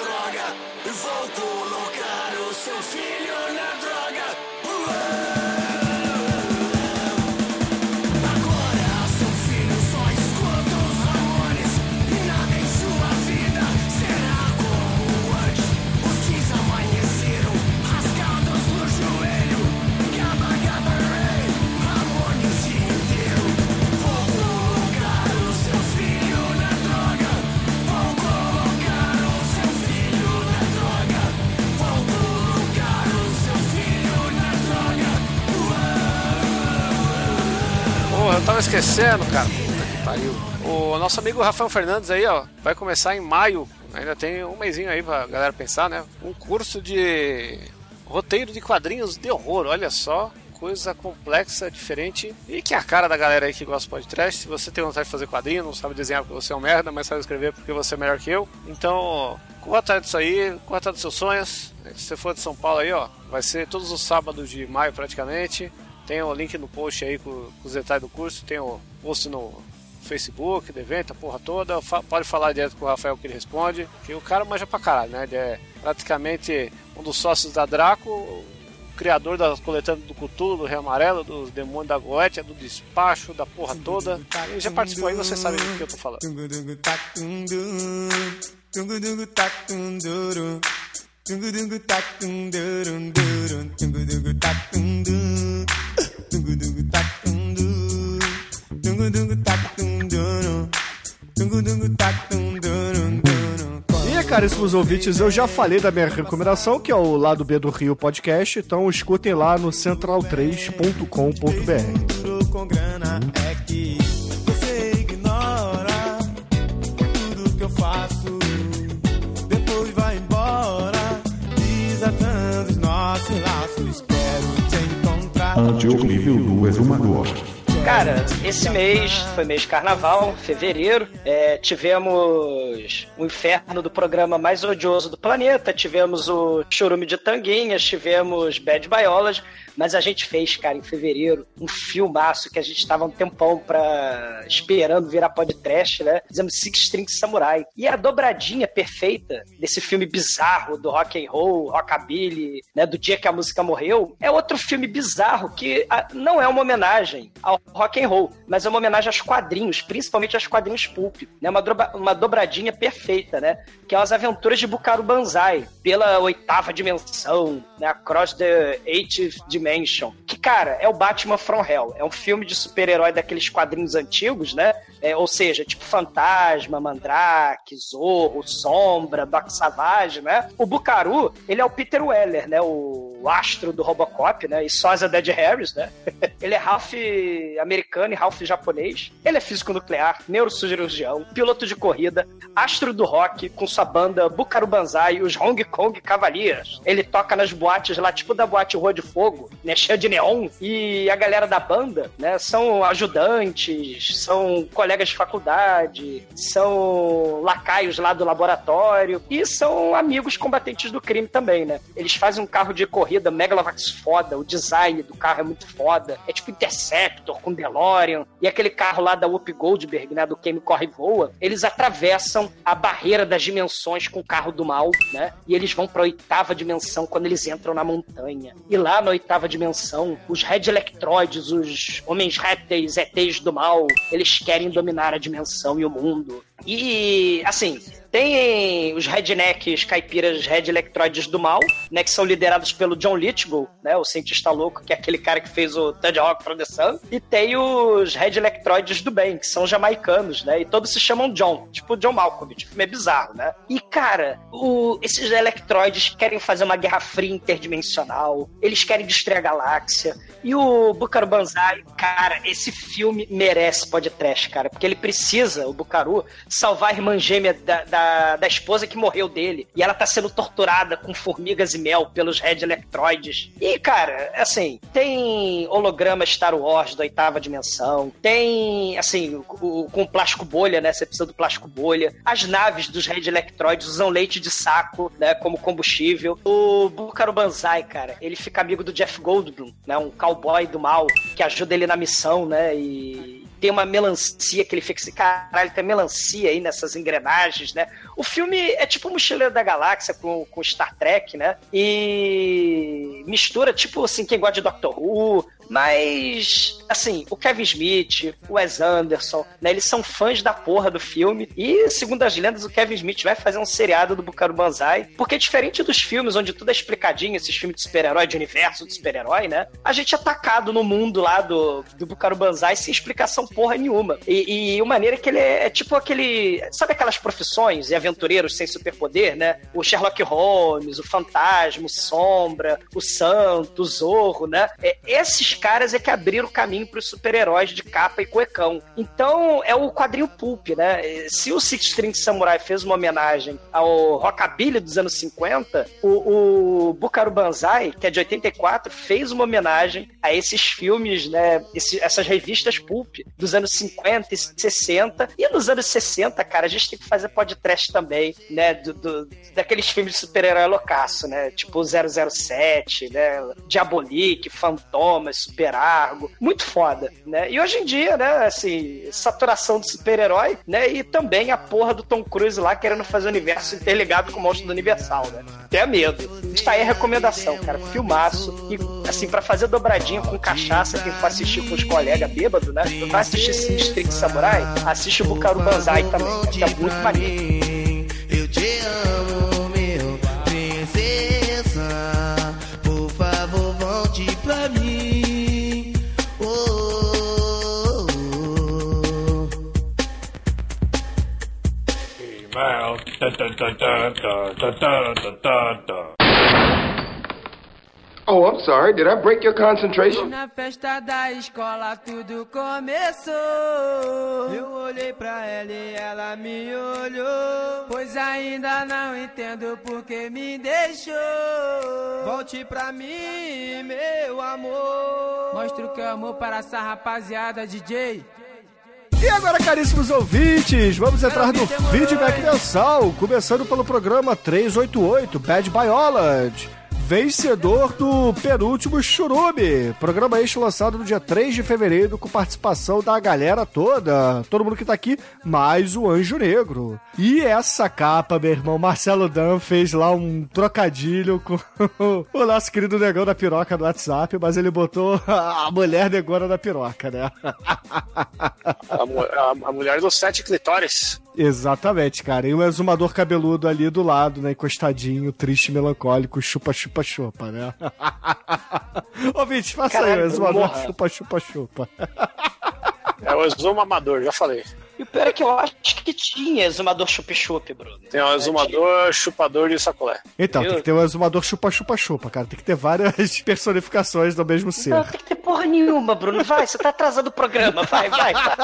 Speaker 4: Esquecendo, cara. Puta que pariu. O nosso amigo Rafael Fernandes aí, ó, vai começar em maio. Ainda tem um mêsinho aí pra galera pensar, né? Um curso de roteiro de quadrinhos de horror, olha só. Coisa complexa, diferente e que é a cara da galera aí que gosta de podcast. Se você tem vontade de fazer quadrinho, não sabe desenhar porque você é um merda, mas sabe escrever porque você é melhor que eu. Então, corra atrás disso aí, corra atrás dos seus sonhos. Se você for de São Paulo aí, ó, vai ser todos os sábados de maio praticamente. Tem o link no post aí com, com os detalhes do curso, tem o post no Facebook, do evento, a porra toda. Fa- pode falar direto com o Rafael que ele responde. Que o cara manja pra caralho, né? Ele é praticamente um dos sócios da Draco, o criador da coletânea do Cthulhu, do Rei Amarelo, dos Demônios da Goetia, do Despacho, da porra toda. Ele já participou aí, você sabe do que eu tô falando.
Speaker 5: E, caríssimos ouvintes, eu já falei da minha recomendação, que é o Lado B do Rio Podcast, então escutem lá no central3.com.br.
Speaker 7: Duro com grana é que você ignora tudo que eu faço. Depois vai embora, desatando os nossos laços.
Speaker 9: Nível do exumador.
Speaker 2: Cara, esse mês foi mês de carnaval, fevereiro. é, tivemos o inferno do programa mais odioso do planeta, tivemos o chorume de tanguinhas, tivemos Bad Biology, mas a gente fez, cara, em fevereiro, um filmaço que a gente tava um tempão pra... esperando virar podcast, né? Fizemos Six String Samurai. E a dobradinha perfeita desse filme bizarro do rock and roll, rockabilly, né? Do dia que a música morreu, é outro filme bizarro que ah, não é uma homenagem ao rock and roll, mas é uma homenagem aos quadrinhos, principalmente aos quadrinhos pulp, né? Uma, uma dobradinha perfeita, né? Que é as aventuras de Bukaru Banzai, pela oitava dimensão, né? Across the eighth Que, cara, é o Batman From Hell. É um filme de super-herói daqueles quadrinhos antigos, né? É, ou seja, tipo Fantasma, Mandrake, Zorro, Sombra, Doc Savage, né? O Bucaru, ele é o Peter Weller, né? O astro do Robocop, né? E sósia Dead Harris, né? ele é Ralph americano e Ralph japonês. Ele é físico nuclear, neurocirurgião, piloto de corrida, astro do rock, com sua banda Bucaru Banzai, os Hong Kong Cavaliers. Ele toca nas boates lá, tipo da boate Rua de Fogo, né? Cheia de neon. E a galera da banda, né? São ajudantes, são colegas de faculdade, são lacaios lá do laboratório e são amigos combatentes do crime também, né? Eles fazem um carro de corrida Megalovax foda, o design do carro é muito foda. É tipo Interceptor com DeLorean e aquele carro lá da Whoopi Goldberg, né? Do Quem Corre e Voa. Eles atravessam a barreira das dimensões com o carro do mal, né? E eles vão pra oitava dimensão quando eles entram na montanha. E lá na oitava dimensão, os Red Electroides, os homens répteis, ETs do mal, eles querem dominar a dimensão e o mundo. E, assim, tem os rednecks caipiras Red Electroides do mal, né, que são liderados pelo John Lithgow, né, o cientista louco, que é aquele cara que fez o Third Rock from the Sun, e tem os Red Electroides do bem, que são jamaicanos, né, e todos se chamam John, tipo John Malkovich, o filme é bizarro, né? E, cara, o, esses Electroides querem fazer uma guerra fria interdimensional, eles querem destruir a galáxia, e o Bucaro Banzai, cara, esse filme merece podcast, cara, porque ele precisa, o Bucaru, salvar a irmã gêmea da, da, da, esposa que morreu dele. E ela tá sendo torturada com formigas e mel pelos Red Electroides. E, cara, assim, tem holograma Star Wars da oitava dimensão, tem, assim, o, com plástico bolha, né? Você precisa do plástico bolha. As naves dos Red Electroides usam leite de saco, né? Como combustível. O Bukaro Banzai, cara, ele fica amigo do Jeff Goldblum, né? Um cowboy do mal que ajuda ele na missão, né? E tem uma melancia que ele fica assim, caralho, tem melancia aí nessas engrenagens, né? O filme é tipo Mochileiro da Galáxia com, com Star Trek, né? E mistura, tipo assim, quem gosta de Doctor Who, mas, assim, o Kevin Smith, o Wes Anderson, né, eles são fãs da porra do filme. E, segundo as lendas, o Kevin Smith vai fazer um seriado do Bucaro Banzai. Porque, diferente dos filmes onde tudo é explicadinho, esses filmes de super-herói, de universo de super-herói, né? A gente é atacado no mundo lá do, do Bucaro Banzai sem explicação porra nenhuma. E, e o maneira que ele é, é tipo aquele. Sabe aquelas profissões e aventureiros sem superpoder, né? O Sherlock Holmes, o Fantasma, o Sombra, o Santo, o Zorro, né? É, esses caras é que abriram o caminho para os super-heróis de capa e cuecão. Então, é o quadrinho pulp, né? Se o Six String Samurai fez uma homenagem ao rockabilly dos anos 50, o, o Bukaru Banzai, que é de 84, fez uma homenagem a esses filmes, né? Esse, essas revistas pulp dos anos 50 e 60. E nos anos 60, cara, a gente tem que fazer podcast também, né? Do, do daqueles filmes de super-herói loucaço, né? Tipo 007, né? Diabolique, Fantomas, Super Argo, muito foda, né? E hoje em dia, né, assim, saturação de super-herói, né? E também a porra do Tom Cruise lá querendo fazer o universo interligado com o monstro do Universal, né? Até medo. Está aí a recomendação, cara. Filmaço. E, assim, pra fazer dobradinha com cachaça, quem for assistir com os colegas bêbados, né? Vai assistir Sin Street Samurai, assiste o Bukaru Banzai também, que é muito maneiro.
Speaker 7: Eu te amo, Oh,
Speaker 10: I'm sorry. Did I break your concentration?
Speaker 6: Na festa da escola tudo começou. Eu olhei pra ela e ela me olhou. Pois ainda não entendo por que me deixou. Volte pra mim, meu amor. Mostra o que é amor para essa rapaziada, DJ.
Speaker 5: E agora, caríssimos ouvintes, vamos entrar no feedback mensal, começando pelo programa 388, Bad Biology. Vencedor do penúltimo Churume, programa este lançado no dia 3 de fevereiro com participação da galera toda, todo mundo que tá aqui, mais o Anjo Negro. E essa capa, meu irmão, Marcelo Dan fez lá um trocadilho com o nosso querido negão da piroca do WhatsApp, mas ele botou a mulher negona da piroca, né?
Speaker 4: A, a- a mulher dos sete clitóris.
Speaker 5: Exatamente, cara. E um exumador cabeludo ali do lado, né? Encostadinho, triste, melancólico, chupa, chupa, chupa, né? Ouvinte, faça aí o
Speaker 4: Caralho,
Speaker 5: exumador
Speaker 4: morra.
Speaker 5: chupa, chupa, chupa.
Speaker 4: É o exumo amador, já falei.
Speaker 2: E o pior é que eu acho que tinha exumador chup-chup, Bruno.
Speaker 4: Tem um exumador, chupador de sacolé.
Speaker 5: Então, tem que ter um exumador chupa-chupa-chupa, cara. Tem que ter várias personificações do mesmo ser.
Speaker 2: Não tem que ter porra nenhuma, Bruno. Vai, você tá atrasando o programa. Vai, vai, vai.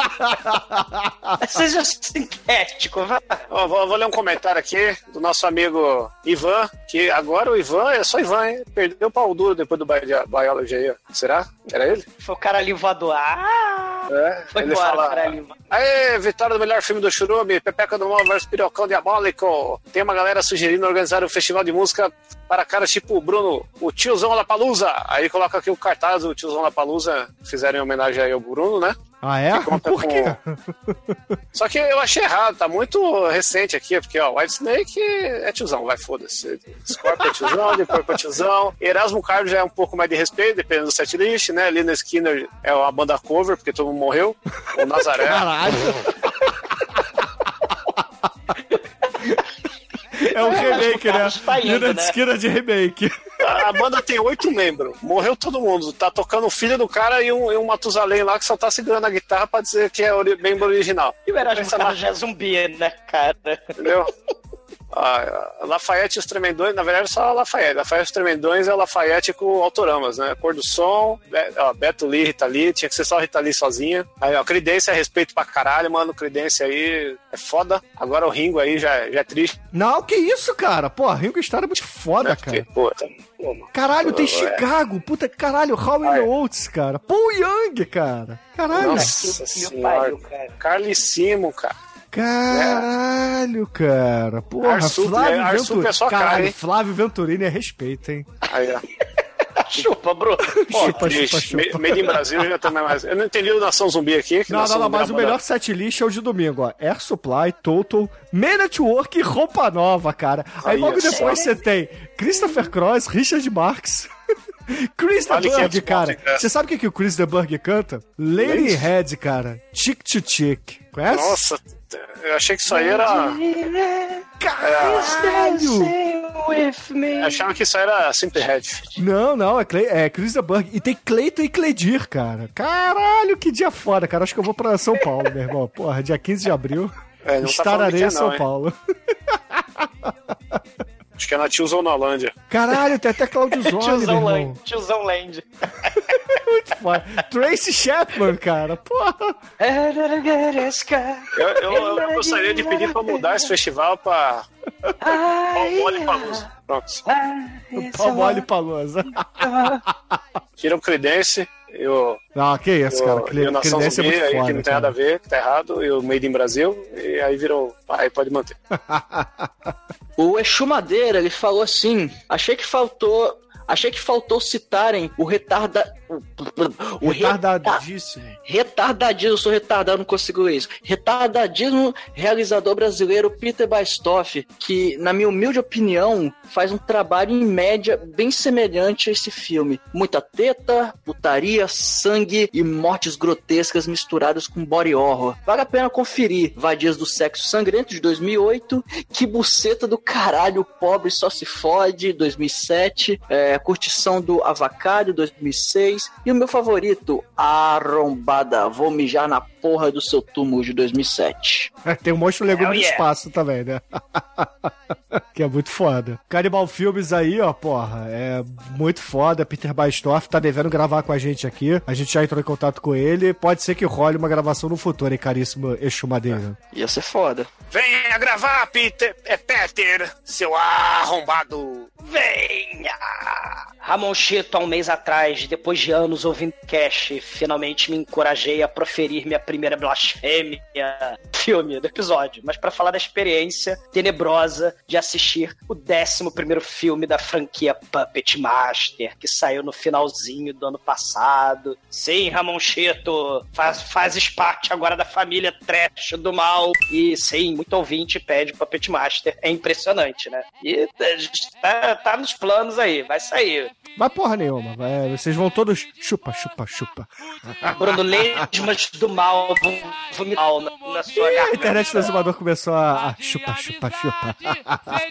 Speaker 2: Seja sintético, vai.
Speaker 4: Ó, vou, vou ler um comentário aqui do nosso amigo Ivan, que agora o Ivan é só Ivan, hein? Perdeu o pau duro depois do Bio- Biology aí, ó. Será? Era ele?
Speaker 2: Foi o cara ali voador. Ah!
Speaker 4: É,
Speaker 2: Foi
Speaker 4: ele
Speaker 2: embora,
Speaker 4: fala.
Speaker 2: cara ali.
Speaker 4: Aê, vitória do melhor filme do Churume, Pepeca do Mal versus Pirocão Diabólico. Tem uma galera sugerindo organizar um festival de música para caras tipo o Bruno, o tiozão La Palusa. Aí coloca aqui o cartaz do tiozão La Palusa, fizeram em homenagem aí ao Bruno, né?
Speaker 5: Ah, é?
Speaker 4: Que conta
Speaker 5: Por quê?
Speaker 4: Só que eu achei errado, tá muito recente aqui, porque ó, White Snake é tiozão, vai foda-se. Scorpio é tiozão, The Purple é tiozão. Erasmo Carlos já é um pouco mais de respeito, dependendo do setlist, né? Lina Skinner é uma banda cover, porque todo mundo morreu. O Nazaré.
Speaker 5: Caralho. É um remake, né?
Speaker 2: Tá indo,
Speaker 5: Lina
Speaker 2: né?
Speaker 5: Esquina de remake.
Speaker 4: A banda tem oito membros. Morreu todo mundo. Tá tocando o filho do cara e um, e um Matusalém lá que só tá segurando a guitarra pra dizer que é membro original.
Speaker 2: E o Carlos
Speaker 4: na-
Speaker 2: já é zumbi, né, cara?
Speaker 4: Entendeu? Ah, Lafayette e os Tremendões, na verdade, só a Lafayette. Lafayette e os Tremendões é o Lafayette com autoramas, né? Cor do som, Be- ó, Beto Lee, Rita Lee, tinha que ser só a Rita Lee sozinha. Aí, ó, Credência é respeito pra caralho, mano. Credência aí é foda. Agora o Ringo aí já, já é triste.
Speaker 5: Não, que isso, cara? Pô, Ringo Starr é muito foda,
Speaker 4: Porque,
Speaker 5: cara.
Speaker 4: pô, tá- pô.
Speaker 5: Caralho, tem
Speaker 4: É.
Speaker 5: Chicago. Puta, caralho, Howie. Oates, cara. Paul Young, cara. Caralho.
Speaker 4: Nossa senhora.
Speaker 2: pariu, cara.
Speaker 4: Carlissimo, cara.
Speaker 5: Caralho, cara. Porra,
Speaker 4: Arsup,
Speaker 5: Flávio?
Speaker 4: Arsup
Speaker 5: Venturini.
Speaker 4: é sua cara,
Speaker 5: Caralho,
Speaker 4: hein?
Speaker 5: Flávio Venturini é respeito, hein?
Speaker 4: Aí, ó.
Speaker 2: Chupa, Bruno.
Speaker 4: Pô,
Speaker 5: Chupa,
Speaker 4: triste.
Speaker 5: chupa, chupa.
Speaker 4: Made in Brasil já também mais. Eu não entendi o Nação Zumbi aqui. que
Speaker 5: Não,
Speaker 4: Nação
Speaker 5: não, não,
Speaker 4: é
Speaker 5: mas
Speaker 4: a
Speaker 5: o melhor set list é o de domingo, ó. Air Supply, Total, Man Network e Roupa Nova, cara. Aí
Speaker 4: Aí,
Speaker 5: logo
Speaker 4: ó.
Speaker 5: depois você tem Christopher Cross, Richard Marx, Chris
Speaker 4: Vale
Speaker 5: DeBurg,
Speaker 4: 500
Speaker 5: cara.
Speaker 4: pontos.
Speaker 5: Você sabe o que, que o Chris DeBurg canta? Lady? Head, cara. Chick to Chick. Conhece?
Speaker 4: Nossa, eu achei que isso aí era.
Speaker 5: Caralho!
Speaker 2: Me.
Speaker 4: Eu achava que isso aí era Simple Red.
Speaker 5: Não, não, é, é Chris DeBurg. E tem Cleiton e Cledir, cara. Caralho, que dia foda, cara. Acho que eu vou pra São Paulo, meu irmão. Porra, dia 15 de abril.
Speaker 4: É, não tá
Speaker 5: estararei
Speaker 4: é
Speaker 5: em São
Speaker 4: não?
Speaker 5: Paulo.
Speaker 4: Acho que é na Tiozão na Holândia.
Speaker 5: Caralho, tem até Claudio Zoli,
Speaker 2: Tiozão. Land. Tiozão Land.
Speaker 5: Muito foda. Tracy Chapman, cara. Porra.
Speaker 4: Eu, eu- eu gostaria de pedir pra mudar esse festival pra. Palmole Palusa. Pronto.
Speaker 5: Pau mole palosa.
Speaker 4: Tira o Credense e o,
Speaker 5: Não, que isso, cara. Cre-
Speaker 4: e o Nação
Speaker 5: é
Speaker 4: Zumbi
Speaker 5: muito
Speaker 4: aí,
Speaker 5: foda,
Speaker 4: que não tem
Speaker 5: cara.
Speaker 4: nada a ver, que tá errado, e o Made in Brasil, e aí virou. Aí pode manter.
Speaker 3: O Exu Madeira, ele falou assim: achei que faltou. Achei que faltou citarem o retarda. O, o reta-
Speaker 5: Retardadíssimo.
Speaker 3: Retardadismo, eu sou retardado, não consigo ler isso. Retardadismo realizador brasileiro Peter Bastoff, que, na minha humilde opinião, faz um trabalho em média bem semelhante a esse filme. Muita teta, putaria, sangue e mortes grotescas misturadas com body horror. Vale a pena conferir. Vadias do Sexo Sangrento de 2008, Que Buceta do Caralho, Pobre Só Se Fode, 2007, é, Curtição do Avacalho, 2006, e o meu favorito, Arrombada, Vou Mijar na Porra do Seu Túmulo, de 2007.
Speaker 5: É, Tem um monstro legume
Speaker 2: Hell
Speaker 5: do
Speaker 2: yeah.
Speaker 5: espaço também, né? que é muito foda. Canibal Filmes aí, ó, porra, é muito foda. Peter Bastoff tá devendo gravar com a gente aqui. A gente já entrou em contato com ele. Pode ser que role uma gravação no futuro, hein, caríssimo Exu Madeira.
Speaker 3: Ia ser foda.
Speaker 4: Venha gravar, Peter! É Peter, seu arrombado!
Speaker 2: Venha! Ramon Chito, há um mês atrás, depois de anos ouvindo Cash, finalmente me encorajei a proferir minha primeira blasfêmia filme do episódio, mas para falar da experiência tenebrosa de assistir o 11 primeiro filme da franquia Puppet Master, que saiu no finalzinho do ano passado. Sim, Ramon Chito, faz, fazes parte agora da família trash do mal. E sim, muito ouvinte pede Puppet Master. É impressionante, né? E tá, tá nos planos aí, vai sair.
Speaker 5: Mas porra nenhuma. vai- vocês vão todos chupa, chupa, chupa.
Speaker 2: Bruno Lesmas do mal vão vomitar na, na sua
Speaker 5: A
Speaker 2: garganta.
Speaker 5: internet do exumador começou a, a chupa, chupa, chupa.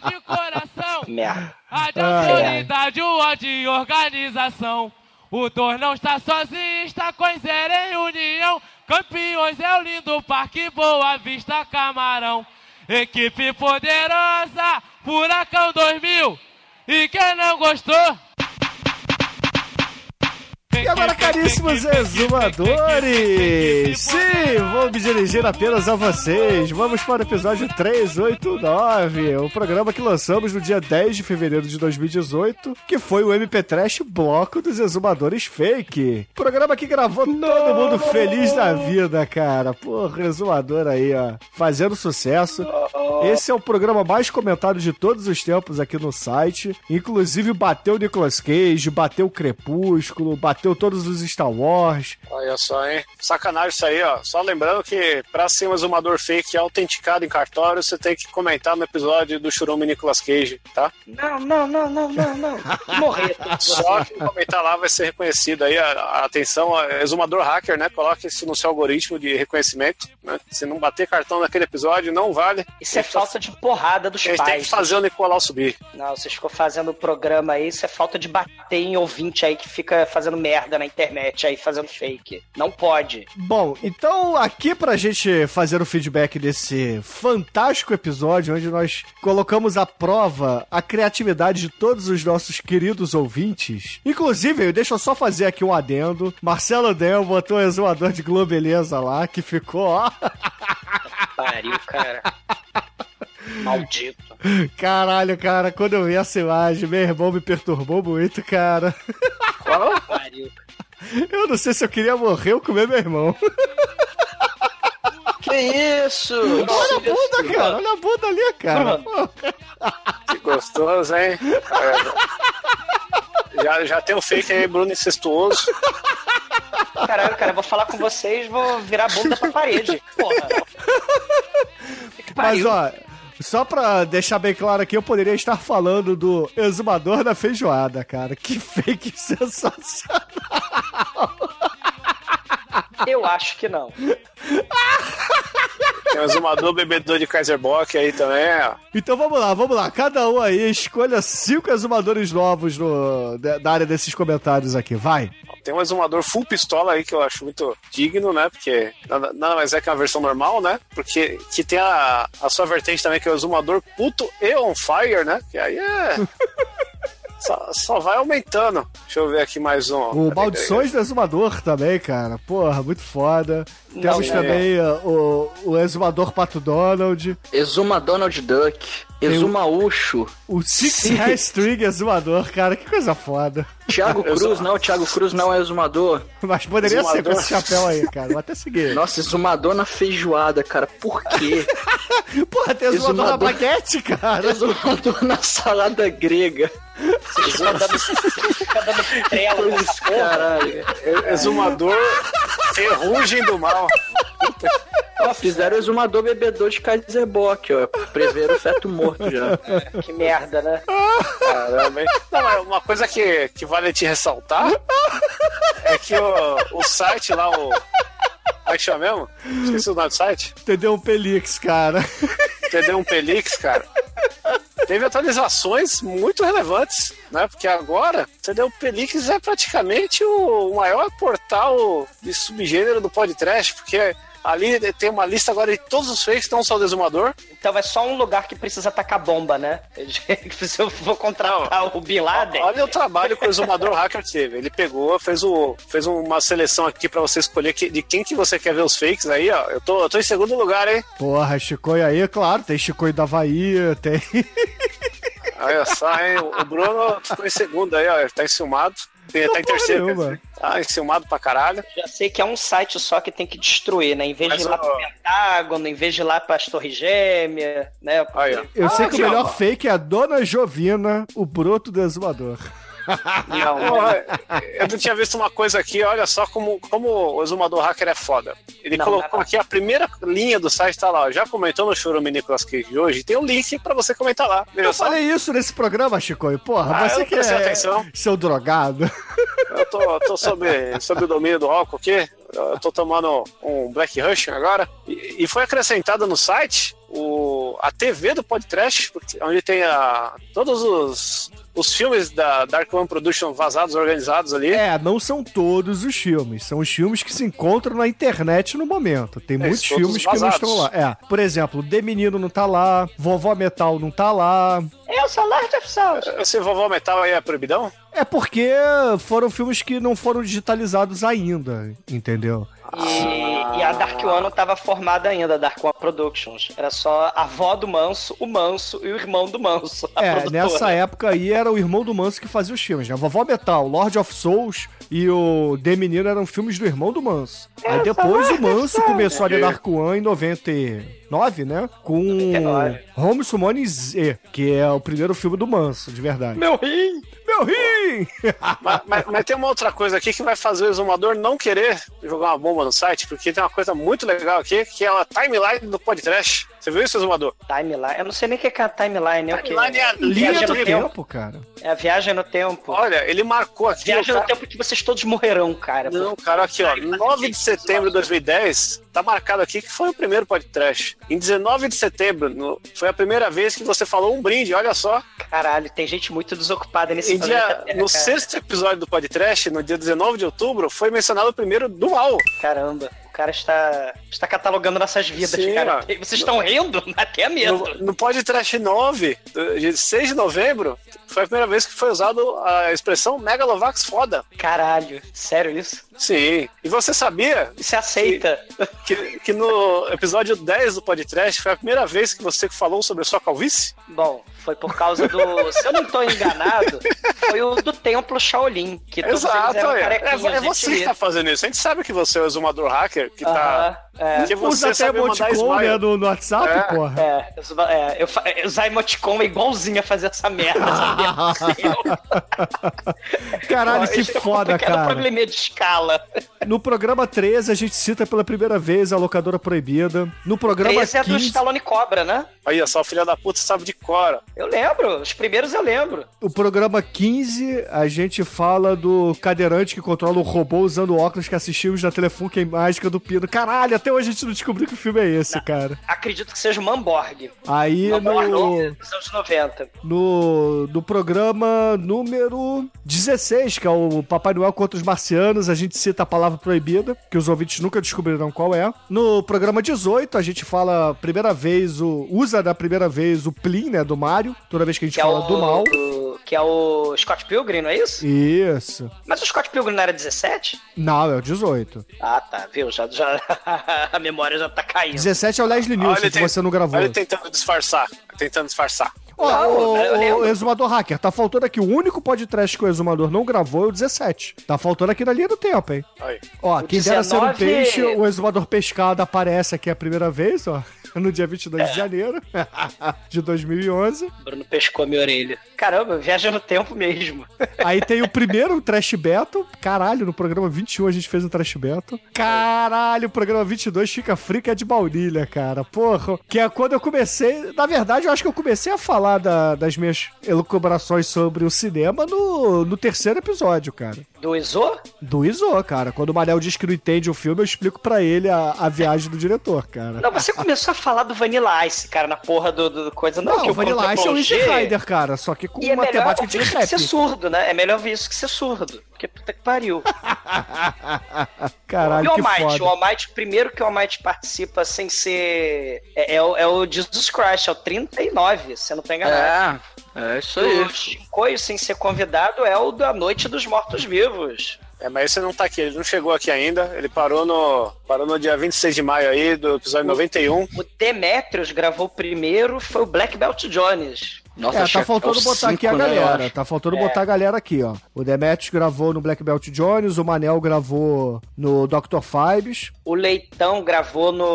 Speaker 8: De coração.
Speaker 2: Merda.
Speaker 5: Ai, ai.
Speaker 8: Autoridade, o ódio e organização. O Dor não está sozinho, está com zero em união. Campeões é o lindo Parque Boa Vista Camarão. Equipe poderosa, Furacão 2000. E quem não gostou?
Speaker 5: Agora, caríssimos exumadores! Sim, vou me dirigir apenas a vocês. Vamos para o episódio 389, o programa que lançamos no dia 10 de fevereiro de 2018, que foi o MP Trash Bloco dos Exumadores Fake. Programa que gravou todo mundo feliz da vida, cara. Porra, exumador aí, ó, fazendo sucesso. Esse é o programa mais comentado de todos os tempos aqui no site. Inclusive, bateu o Nicolas Cage, bateu o Crepúsculo, bateu todos os Star Wars.
Speaker 4: Olha só, hein? Sacanagem isso aí, ó. Só lembrando que pra ser um exumador fake autenticado em cartório, você tem que comentar no episódio do Churume Nicolas Cage, tá?
Speaker 2: Não, não, não, não, não, não. Morrer.
Speaker 4: Só que comentar lá vai ser reconhecido aí. A, a atenção, ó, exumador hacker, né? Coloque isso no seu algoritmo de reconhecimento, né? Se não bater cartão naquele episódio, não vale.
Speaker 2: Isso é falta de porrada dos
Speaker 4: A gente tem
Speaker 2: pais.
Speaker 4: que fazer o Nicolau subir.
Speaker 2: Não, vocês ficam fazendo o programa aí, isso é falta de bater em ouvinte aí que fica fazendo merda na internet aí, fazendo fake. Não pode.
Speaker 5: Bom, então aqui pra gente fazer o feedback desse fantástico episódio, onde nós colocamos à prova a criatividade de todos os nossos queridos ouvintes. Inclusive, deixa eu só fazer aqui um adendo. Marcelo Del botou o exumador de Globeleza lá, que ficou, ó.
Speaker 2: Pariu, cara. Maldito.
Speaker 5: Caralho, cara, quando eu vi essa imagem, meu irmão me perturbou muito, cara.
Speaker 2: Qual? Pariu.
Speaker 5: Eu não sei se eu queria morrer ou comer meu irmão.
Speaker 3: Que isso?
Speaker 5: Olha a bunda, cara. Olha a bunda ali, cara.
Speaker 4: Que gostoso, hein? É. Já, já tem o fake aí, Bruno incestuoso.
Speaker 2: Caralho, cara, eu vou falar com vocês, vou virar a bunda pra parede. Porra.
Speaker 5: Mas, ó, só pra deixar bem claro aqui, eu poderia estar falando do exumador da feijoada, cara. Que fake sensacional.
Speaker 2: Eu acho que não.
Speaker 4: Tem o exumador bebedor de Kaiser Bock aí também, ó.
Speaker 5: Então vamos lá, vamos lá. Cada um aí escolha cinco exumadores novos no, da área desses comentários aqui. Vai.
Speaker 4: Tem um exumador full pistola aí que eu acho muito digno, né? Porque nada, nada mais é que uma versão normal, né? Porque que tem a, a sua vertente também, que é o exumador puto e on fire, né? Que aí é. só, só vai aumentando. Deixa eu ver aqui mais um.
Speaker 5: O Maldições do Exumador também, cara. Porra, muito foda. Temos
Speaker 4: Não,
Speaker 5: também o, o Exumador Pato Donald.
Speaker 3: Exuma Donald Duck. Exuma Ucho.
Speaker 5: O Six
Speaker 3: Sim.
Speaker 5: Hair String Exumador, cara. Que coisa foda.
Speaker 3: Thiago Cruz, não, Thiago Cruz não é exumador.
Speaker 5: Mas poderia ser com
Speaker 4: Exumador.
Speaker 5: esse chapéu aí, cara. Vou até seguir.
Speaker 3: Nossa, exumador na feijoada, cara. Por quê?
Speaker 5: Porra, tem Exumador na
Speaker 3: Exumador.
Speaker 5: baguete, cara.
Speaker 3: exumador na salada grega.
Speaker 2: Dando, fica dando trela.
Speaker 3: Caralho.
Speaker 4: Exumador ferrugem do mal.
Speaker 3: Ó, fizeram o exumador bebedor de Kaiser Bock, ó. Prever o feto morto já.
Speaker 2: Que merda, né?
Speaker 4: Caramba, hein? Não, mas uma coisa que, que vale te ressaltar é que o, o site lá, o. Como é que chama mesmo? Esqueci o nome do site.
Speaker 5: Entendeu? Um Pelix, cara.
Speaker 4: TD um Pelix, cara. Teve atualizações muito relevantes, né? Porque agora, CD um Pelix é praticamente o maior portal de subgênero do podcast, porque ali tem uma lista agora de todos os fakes que estão só o desumador.
Speaker 2: Então é só um lugar que precisa tacar bomba, né? Se eu vou contratar o Bin Laden.
Speaker 4: Olha o trabalho que o exumador hacker teve. Ele pegou, fez, o, fez uma seleção aqui pra você escolher que- de quem que você quer ver os fakes aí, ó. Eu tô, eu tô em segundo lugar, hein?
Speaker 5: Porra, Chicoio aí, claro. Tem Chicoio da Havaí, tem.
Speaker 4: Olha só, hein? O Bruno ficou em segundo aí, ó. Ele tá enciumado. Tem, tá em terceiro.
Speaker 5: nenhuma.
Speaker 4: Tá enciumado pra caralho.
Speaker 2: Já sei que é um site só que tem que destruir, né? Em vez
Speaker 4: Mas,
Speaker 2: de ir lá
Speaker 4: ó,
Speaker 2: pro Pentágono, em vez de ir lá pras Torres Gêmeas, né?
Speaker 4: Aí, ó.
Speaker 5: Eu
Speaker 4: Ah,
Speaker 5: sei que o melhor
Speaker 4: ó.
Speaker 5: fake é a Dona Jovina, o broto do exumador.
Speaker 2: Não,
Speaker 4: Porra, eu não tinha visto uma coisa aqui, olha só como, como o exumador hacker é foda. Ele
Speaker 2: Não,
Speaker 4: colocou
Speaker 2: não.
Speaker 4: aqui a primeira linha do site, tá lá, ó, já comentou no Churume Nicolas Cage de hoje, tem um link pra você comentar lá.
Speaker 5: Eu
Speaker 4: só?
Speaker 5: falei isso nesse programa, Chicoio. Porra,
Speaker 4: Ah,
Speaker 5: você
Speaker 4: eu
Speaker 5: que
Speaker 4: prestei
Speaker 5: é
Speaker 4: atenção.
Speaker 5: seu drogado.
Speaker 4: Eu tô, tô sob, sob o domínio do álcool aqui. Eu tô tomando um Black Russian agora. E, e foi acrescentado no site o, a TV do podcast, onde tem a, todos os, os filmes da Dark One Production vazados, organizados ali.
Speaker 5: É, não são todos os filmes. São os filmes que se encontram na internet no momento. Tem muitos
Speaker 4: todos
Speaker 5: filmes que não estão lá. É, por exemplo, The Menino não tá lá, Vovó Metal não tá lá.
Speaker 2: Eu sou Lord of Souls.
Speaker 4: Esse vovó metal aí é proibidão?
Speaker 5: É porque foram filmes que não foram digitalizados ainda, entendeu?
Speaker 2: E, e a Dark One não tava formada ainda, a Dark One Productions. Era só a avó do Manso, o Manso e o irmão do Manso. a
Speaker 5: É,
Speaker 2: produtora.
Speaker 5: nessa época aí era o irmão do Manso que fazia os filmes, né? Vovó Metal, Lord of Souls e o The Menino eram filmes do irmão do Manso. Aí depois o Manso começou a Dark One em 99, né? Com
Speaker 2: 99.
Speaker 5: Home Summoning Z, que é o primeiro filme do Manso, de verdade.
Speaker 2: Meu rim!
Speaker 5: Meu rim!
Speaker 4: mas, mas- mas tem uma outra coisa aqui que vai fazer o exumador não querer jogar uma bomba no site, porque tem uma coisa muito legal aqui, que é a timeline do podcast. Você viu isso, exumador?
Speaker 2: Timeline. Eu não sei nem o que é a timeline. É o?
Speaker 4: Timeline é a linha
Speaker 2: Viagem
Speaker 4: do
Speaker 2: no
Speaker 4: tempo.
Speaker 2: tempo.
Speaker 5: cara.
Speaker 2: É a viagem no tempo.
Speaker 4: Olha, ele marcou aqui.
Speaker 2: Viagem no
Speaker 4: cara-
Speaker 2: tempo que vocês todos morrerão, cara.
Speaker 4: Não, cara, aqui, ó. 9 de setembro de 2010, tá marcado aqui que foi o primeiro podcast. Em 19 de setembro, no- foi a primeira vez que você falou um brinde, olha só.
Speaker 2: Caralho, tem gente muito desocupada nesse
Speaker 4: dia,
Speaker 2: Terra,
Speaker 4: no
Speaker 2: cara.
Speaker 4: sexto episódio do podcast, no dia 19 de outubro, foi mencionado o primeiro do mal.
Speaker 2: Caramba, cara está, está catalogando nossas vidas,
Speaker 4: Sim,
Speaker 2: cara. Vocês estão rindo? Até medo.
Speaker 4: No, no podcast 9, de 6 de novembro, foi a primeira vez que foi usado a expressão Megalovax foda.
Speaker 2: Caralho, sério isso?
Speaker 4: Sim. E você sabia
Speaker 2: Você aceita?
Speaker 4: que, que no episódio 10 do podcast foi a primeira vez que você falou sobre a sua calvície?
Speaker 2: Bom, foi por causa do. Se eu não tô enganado, foi o do templo Shaolin. Que todos eles
Speaker 4: Exato,
Speaker 2: eram
Speaker 4: é. É, é você que
Speaker 2: vê.
Speaker 4: tá fazendo isso. A gente sabe que você é o exumador hacker que
Speaker 2: Aham,
Speaker 4: tá.
Speaker 2: é.
Speaker 4: Que
Speaker 5: Usa
Speaker 4: você
Speaker 5: até
Speaker 4: sabe mandar
Speaker 5: emoticon, né, no, no WhatsApp,
Speaker 4: É.
Speaker 5: porra.
Speaker 2: É, eu, é, eu, fa- usar emoticon é igualzinho a fazer essa merda.
Speaker 5: Caralho, que
Speaker 2: é
Speaker 5: foda,
Speaker 2: pequeno
Speaker 5: cara.
Speaker 2: probleminha de escala.
Speaker 5: No programa 13, a gente cita pela primeira vez a locadora proibida. No programa
Speaker 2: 13 é do
Speaker 5: 15,
Speaker 2: Stallone Cobra, né?
Speaker 4: Aí, só filha da puta sabe de cora.
Speaker 2: Eu lembro, os primeiros eu lembro.
Speaker 5: o programa 15, a gente fala do cadeirante que controla o robô usando óculos que assistimos na Telefunken Mágica do Pino. Caralho, até hoje a gente não descobriu que filme é esse, cara.
Speaker 2: Acredito que seja o Mamborg.
Speaker 5: Aí
Speaker 2: Mamborg
Speaker 5: no,
Speaker 2: dos anos 90.
Speaker 5: no, no programa número 16, que é o Papai Noel contra os Marcianos, a gente cita a palavra proibida, que os ouvintes nunca descobrirão qual é. No programa 18, a gente fala primeira vez, o usa da primeira vez o Plin, né, do Mario, toda vez que a gente
Speaker 2: Que é,
Speaker 5: fala
Speaker 2: o,
Speaker 5: do mal.
Speaker 2: Que é o Scott Pilgrim, não é isso?
Speaker 5: Isso.
Speaker 2: Mas o Scott Pilgrim não era 17?
Speaker 5: Não, é o 18.
Speaker 2: Ah, tá, viu? Já, já... a memória já tá caindo.
Speaker 5: 17 é o Leslie Nielsen, que
Speaker 4: tem-
Speaker 5: você não gravou.
Speaker 4: Olha ele tentando disfarçar. Tentando disfarçar.
Speaker 5: Ó,
Speaker 2: eu lembro.
Speaker 5: ô, Exumador Hacker, tá faltando aqui. O único podcast que o Exumador não gravou é o 17. Tá faltando aqui na linha do tempo, hein?
Speaker 4: Aí.
Speaker 5: Ó,
Speaker 2: O
Speaker 5: quem dera ser um
Speaker 2: 19
Speaker 5: peixe, o Exumador Pescado aparece aqui a primeira vez, ó. No dia 22
Speaker 2: É.
Speaker 5: de janeiro de 2011.
Speaker 2: Bruno pescou minha orelha. Caramba, viaja no tempo mesmo.
Speaker 5: Aí tem o primeiro Trash Battle. Caralho, no programa 21 a gente fez um Trash Battle. Caralho, o programa 22 fica frica de baunilha, cara. Porra, que é quando eu comecei... Na verdade, eu acho que eu comecei a falar da- das minhas elucubrações sobre o cinema no, no terceiro episódio, cara.
Speaker 2: Do Iso?
Speaker 5: Do Iso, cara. Quando o Manel diz que não entende o filme, eu explico pra ele a, a viagem do diretor, cara.
Speaker 2: Não, você começou a falar do Vanilla Ice, cara, na porra do, do coisa. Não,
Speaker 5: Não,
Speaker 2: que
Speaker 5: o Vanilla Ice é o Easy Rider, cara. Só que com
Speaker 2: E é
Speaker 5: uma
Speaker 2: melhor
Speaker 5: temática de rap.
Speaker 2: ser surdo, né? É melhor ouvir isso que ser surdo. Porque puta que pariu.
Speaker 5: Caralho,
Speaker 2: e o Almighty?
Speaker 5: foda.
Speaker 2: O Almighty, primeiro que o Almighty participa sem ser. É, é o, é o Jesus Christ, é o 39, se eu não tô enganado.
Speaker 3: É, é isso aí.
Speaker 2: O Chicoio, sem ser convidado, é o da Noite dos Mortos-Vivos.
Speaker 4: É, mas esse não tá aqui, ele não chegou aqui ainda. Ele parou no, parou no dia 26 de maio aí, do episódio 91.
Speaker 2: O Demetrius gravou primeiro, foi o Black Belt Jones.
Speaker 3: Nossa,
Speaker 5: É, tá
Speaker 3: que
Speaker 5: faltando
Speaker 3: é
Speaker 5: botar aqui a
Speaker 3: cinco, né,
Speaker 5: galera.
Speaker 3: acho.
Speaker 5: Tá faltando
Speaker 2: É.
Speaker 5: botar a galera aqui, ó. O Demetrius gravou no Black Belt Jones, o Manel gravou no Dr. Fibes,
Speaker 2: O Leitão gravou no.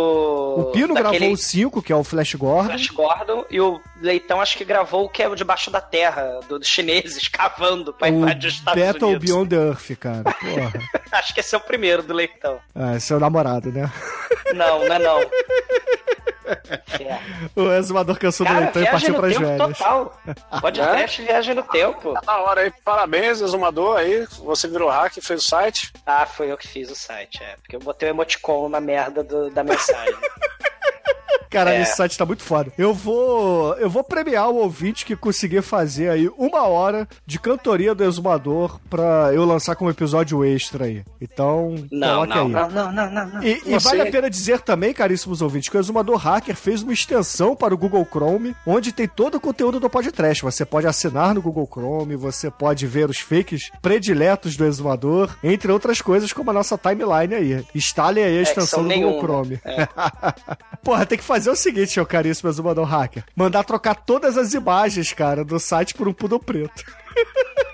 Speaker 5: o Pino
Speaker 2: daquele
Speaker 5: gravou o 5, que é o Flash Gordon.
Speaker 2: Flash Gordon. E o Leitão acho que gravou o que é o Debaixo da Terra, do- dos chineses cavando pra
Speaker 5: O
Speaker 2: invadir os Estados
Speaker 5: Battle
Speaker 2: Unidos.
Speaker 5: Beyond the Earth, cara. Porra.
Speaker 2: Acho que esse é o primeiro do Leitão.
Speaker 5: Ah, seu namorado, né?
Speaker 2: Não, não é não. É.
Speaker 5: O exumador cansou do leitão e
Speaker 2: viagem
Speaker 5: partiu
Speaker 2: no
Speaker 5: pras
Speaker 2: tempo
Speaker 5: velhas.
Speaker 2: total. Podcast viagem no tempo.
Speaker 4: Tá na hora aí, parabéns, exumador aí. Você virou hack, fez o site.
Speaker 2: Ah, foi eu que fiz o site, é. Porque eu botei o emoticon na merda do- da mensagem.
Speaker 5: Caralho,
Speaker 2: É.
Speaker 5: esse site tá muito foda. Eu vou, eu vou premiar o ouvinte que conseguir fazer aí uma hora de cantoria do Exumador pra eu lançar como episódio extra aí. Então,
Speaker 2: Não,
Speaker 5: coloque
Speaker 2: não,
Speaker 5: aí.
Speaker 2: não, não, não, não, não.
Speaker 5: E, e
Speaker 4: Você-
Speaker 5: vale a pena dizer também, caríssimos ouvintes, que o Exumador Hacker fez uma extensão para o Google Chrome, onde tem todo o conteúdo do podcast. Você pode assinar no Google Chrome, você pode ver os fakes prediletos do Exumador, entre outras coisas, como a nossa timeline aí. Instale aí a
Speaker 2: que
Speaker 5: extensão
Speaker 2: são
Speaker 5: do Google
Speaker 2: nenhuma.
Speaker 5: Chrome. Porra, tem que fazer o seguinte, meu caríssimo Exumador Hacker. Mandar trocar todas as imagens, cara, do site por um poodle preto.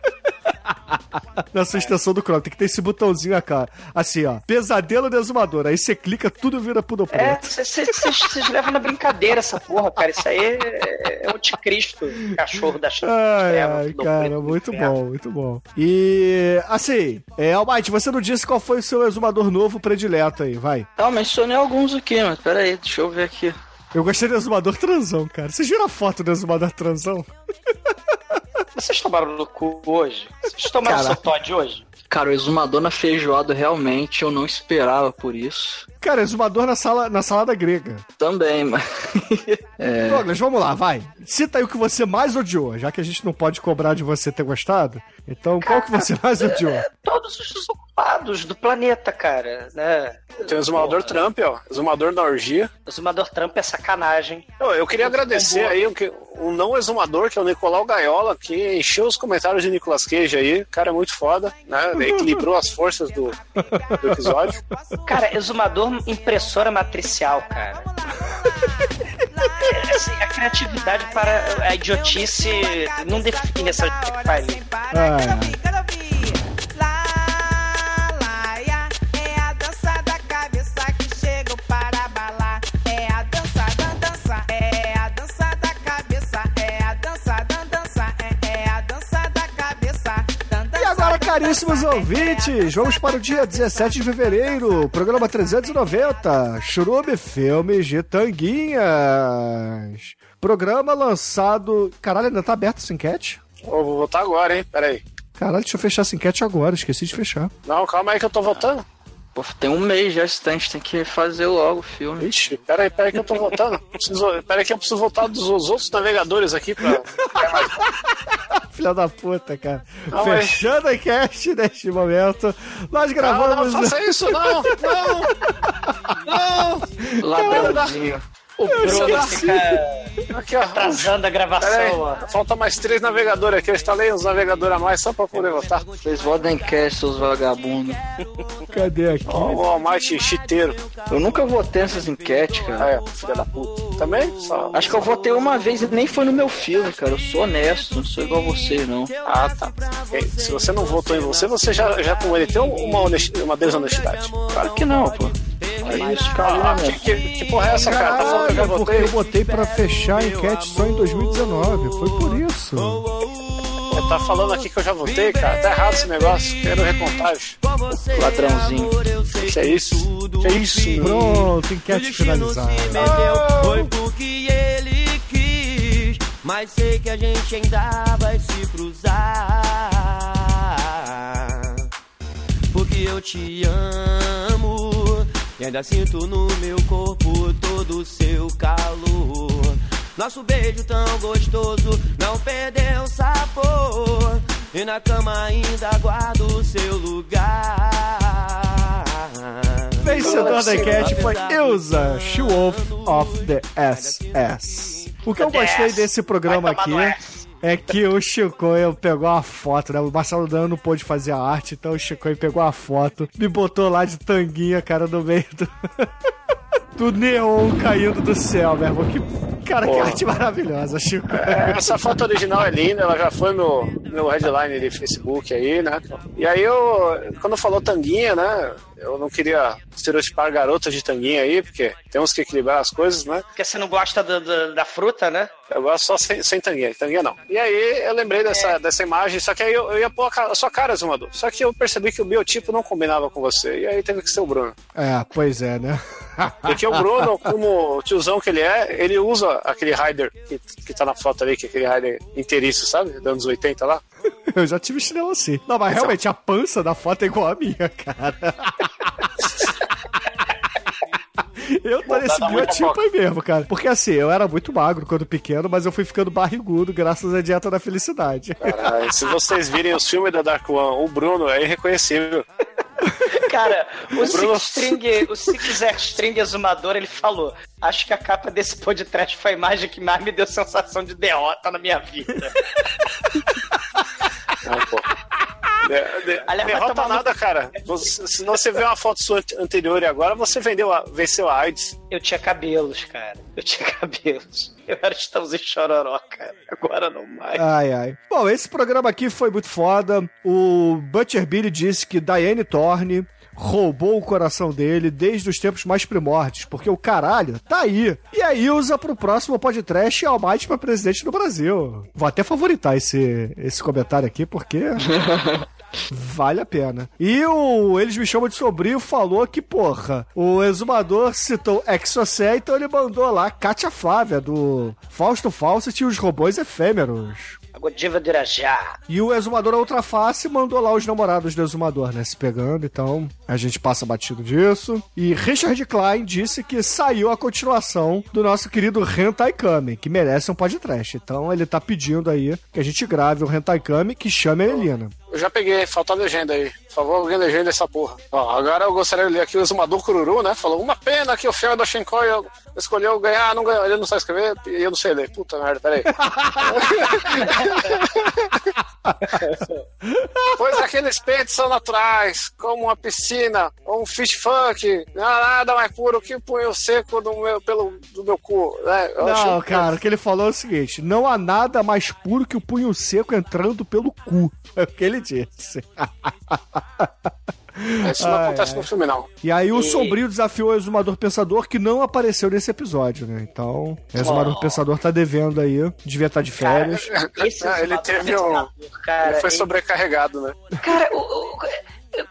Speaker 5: Na sua extensão do Chrome. Tem que ter esse botãozinho aqui, ó. Assim, ó. Pesadelo do exumador. Aí você clica, tudo vira poodle
Speaker 2: É,
Speaker 5: preto.
Speaker 2: vocês levam na brincadeira essa porra, cara. Isso aí é, é anticristo, cachorro da
Speaker 5: Ai,
Speaker 2: treva,
Speaker 5: ai, cara, muito bom, muito bom. E, assim, é, Almighty, você não disse qual foi o seu exumador novo predileto aí, vai.
Speaker 3: Não, mencionei alguns aqui, mas pera aí, deixa eu ver aqui.
Speaker 5: Eu gostei do exumador transão, cara. Vocês viram a foto do exumador transão?
Speaker 2: Vocês tomaram no cu hoje? Vocês tomaram
Speaker 5: Caraca.
Speaker 2: seu Todd hoje?
Speaker 3: Cara, o exumador na feijoada realmente eu não esperava por isso.
Speaker 5: Cara, exumador na, sala, na salada grega.
Speaker 3: Também, mas. é,
Speaker 5: Douglas, vamos lá, vai. Cita aí o que você mais odiou, já que a gente não pode cobrar de você ter gostado. Então, qual que você mais odiou?
Speaker 2: Todos os desocupados do planeta, cara, né?
Speaker 4: Tem o Exumador Trump, ó. Exumador da orgia.
Speaker 2: O Exumador Trump é sacanagem.
Speaker 4: Eu, eu queria agradecer aí o que- um não exumador, que é o Nicolau Gaiola, que encheu os comentários de Nicolas Cage aí. O cara é muito foda, né? Equilibrou as forças do, do episódio.
Speaker 2: Cara, exumador impressora matricial, cara. É, assim, a criatividade para a idiotice não define essa pariu.
Speaker 5: Caríssimos ouvintes, vamos para o dia 17 de fevereiro, programa 390, Churume Filmes de Tanguinhas. Programa lançado... Caralho, ainda tá aberto essa enquete?
Speaker 4: Ó, vou votar agora, hein? Pera aí.
Speaker 5: Caralho, deixa eu fechar essa enquete agora, esqueci de fechar.
Speaker 4: Não, calma aí que eu tô votando.
Speaker 3: Pô, tem um mês já, esse a gente tem que fazer logo o filme.
Speaker 4: Ixi, pera aí, pera aí que eu tô votando. Preciso, pera aí que eu preciso votar dos os outros navegadores aqui pra...
Speaker 5: Filha da puta, cara.
Speaker 4: Não, mas-
Speaker 5: Fechando a enquete neste momento, nós
Speaker 4: Não,
Speaker 5: gravamos...
Speaker 4: não faça isso, não! Não! Não!
Speaker 3: Ladrãozinho.
Speaker 2: O Bruno fica
Speaker 4: Aqui, ó.
Speaker 2: atrasando a gravação, ó.
Speaker 4: falta mais três navegadores aqui. Eu instalei uns navegadores a mais só pra poder votar.
Speaker 3: Vocês votam em cast, seus vagabundos.
Speaker 5: Cadê aqui?
Speaker 4: Ó, o Almighty chiteiro.
Speaker 3: Eu nunca votei nessas enquetes, cara.
Speaker 4: É, filha da puta. Também? Só...
Speaker 3: Acho que eu votei uma vez e nem foi no meu filme, cara. Eu sou honesto, não sou igual vocês, não.
Speaker 4: Ah, tá. Se você não votou em você, você já, já cometeu uma, honesti- uma desonestidade.
Speaker 3: Claro que não, pô. É isso, cara.
Speaker 4: Ah, que, que, que porra é essa, cara? Tá falando que eu já
Speaker 5: Caralho, porque
Speaker 4: votei?
Speaker 5: eu botei pra fechar a enquete só em 2019, foi por isso.
Speaker 4: Tá falando aqui que eu já votei, cara? Tá errado esse negócio. Quero recontagem.
Speaker 3: Ladrãozinho.
Speaker 4: Que é isso? Que é isso?
Speaker 5: Pronto, enquete finalizada.
Speaker 7: Foi porque ele quis, mas sei que a gente ainda vai se cruzar. Porque eu te amo e ainda sinto no meu corpo todo o seu calor. Nosso beijo tão gostoso não perdeu sabor. E na cama ainda guardo o seu lugar.
Speaker 5: Vencedor da enquete foi Ilza, She Wolf of the SS. O que eu gostei desse programa aqui é que o Chicoio pegou a foto, né? O Marcelo Dan não pôde fazer a arte, então o Chicoio pegou a foto, me botou lá de tanguinha, cara, no meio do. do neon caindo do céu, meu irmão. Que, cara, que arte maravilhosa, Chico.
Speaker 4: É, Essa foto original é linda, ela já foi meu, meu headline de Facebook aí, né? E aí eu, quando falou tanguinha, né? Eu não queria estereotipar garotas de tanguinha aí, porque temos que equilibrar as coisas, né?
Speaker 2: Porque você não gosta do- do- da fruta, né?
Speaker 4: Eu gosto só sem, sem tanguinha, tanguinha não. E aí eu lembrei dessa, dessa imagem, só que aí eu, eu ia pôr a, a sua cara, Zumador. Só que eu percebi que o biotipo não combinava com você, e aí teve que ser o Bruno.
Speaker 5: É, pois é, né?
Speaker 4: Porque o Bruno, como o tiozão que ele é, ele usa aquele rider que, que tá na foto ali, que é aquele rider inteiriço, sabe? Dos anos 80 lá.
Speaker 5: Eu já tive chinelo assim. Não, mas realmente a pança da foto é igual a minha, cara. Eu tô nesse
Speaker 4: muito
Speaker 5: biotipo aí mesmo, cara. Porque assim, eu era muito magro quando pequeno, mas eu fui ficando barrigudo graças à dieta da felicidade.
Speaker 4: Caralho, se vocês virem os filmes da Dark One, o Bruno é irreconhecível.
Speaker 2: Cara, o
Speaker 4: Bruno-
Speaker 2: Six String, o Six String exumador, ele falou: Acho que a capa desse podcast foi a imagem que mais me deu sensação de derrota na minha vida.
Speaker 4: Ah, pô. De, de, derrota nada, cara. Você, se você vê uma foto sua ante- anterior e agora, você vendeu a, venceu a AIDS.
Speaker 2: Eu tinha cabelos, cara. Eu tinha cabelos. Eu era Estãozinho Chororó, cara. Agora não mais.
Speaker 5: Ai, ai. Bom, esse programa aqui foi muito foda. O Butcher Billy disse que Diane Thorne roubou o coração dele desde os tempos mais primórdios, porque o caralho tá aí. E aí usa pro próximo podcast Almighty pra presidente do Brasil. Vou até favoritar esse, esse comentário aqui, porque... Vale a pena. E o Eles Me Chamam de Sobrinho falou que, porra, o exumador citou Exocé, então ele mandou lá Kátia Flávia, do Fausto Fawcett e os robôs efêmeros.
Speaker 2: A Godiva de Irajá.
Speaker 5: E o exumador Outra Face mandou lá os namorados do exumador, né? Se pegando, então a gente passa batido disso. E Richard Klein disse que saiu a continuação do nosso querido Hentai Kami, que merece um podcast. Então ele tá pedindo aí que a gente grave o Hentai Kami que chame a Elina.
Speaker 4: Eu já peguei, falta a legenda aí. Por favor, alguém legenda essa porra. Ó, agora eu gostaria de ler aqui o Exumador Cururu, né? Falou, uma pena que o filme da Shinkoi escolheu ganhar, não ganhou. Ele não sabe escrever e eu não sei ler. Puta merda, peraí. pois aqueles peitos são naturais, como uma piscina ou um fish funk. Não há nada mais puro que o punho seco do meu, pelo, do meu cu. Né? Eu
Speaker 5: Não, cara, o que ele falou é o seguinte: não há nada mais puro que o punho seco entrando pelo cu. É o que ele disse.
Speaker 4: Isso não
Speaker 5: Ai,
Speaker 4: acontece
Speaker 5: ai.
Speaker 4: no filme, não.
Speaker 5: E aí o
Speaker 2: E-
Speaker 5: Sombrio desafiou o Exumador Pensador, que não apareceu nesse episódio, né? Então, o Exumador
Speaker 2: Oh.
Speaker 5: Pensador tá devendo aí, devia estar de férias.
Speaker 4: Ah, ele teve um.
Speaker 2: Cara,
Speaker 4: ele foi
Speaker 2: ele-
Speaker 4: sobrecarregado, né?
Speaker 2: Cara, o- o-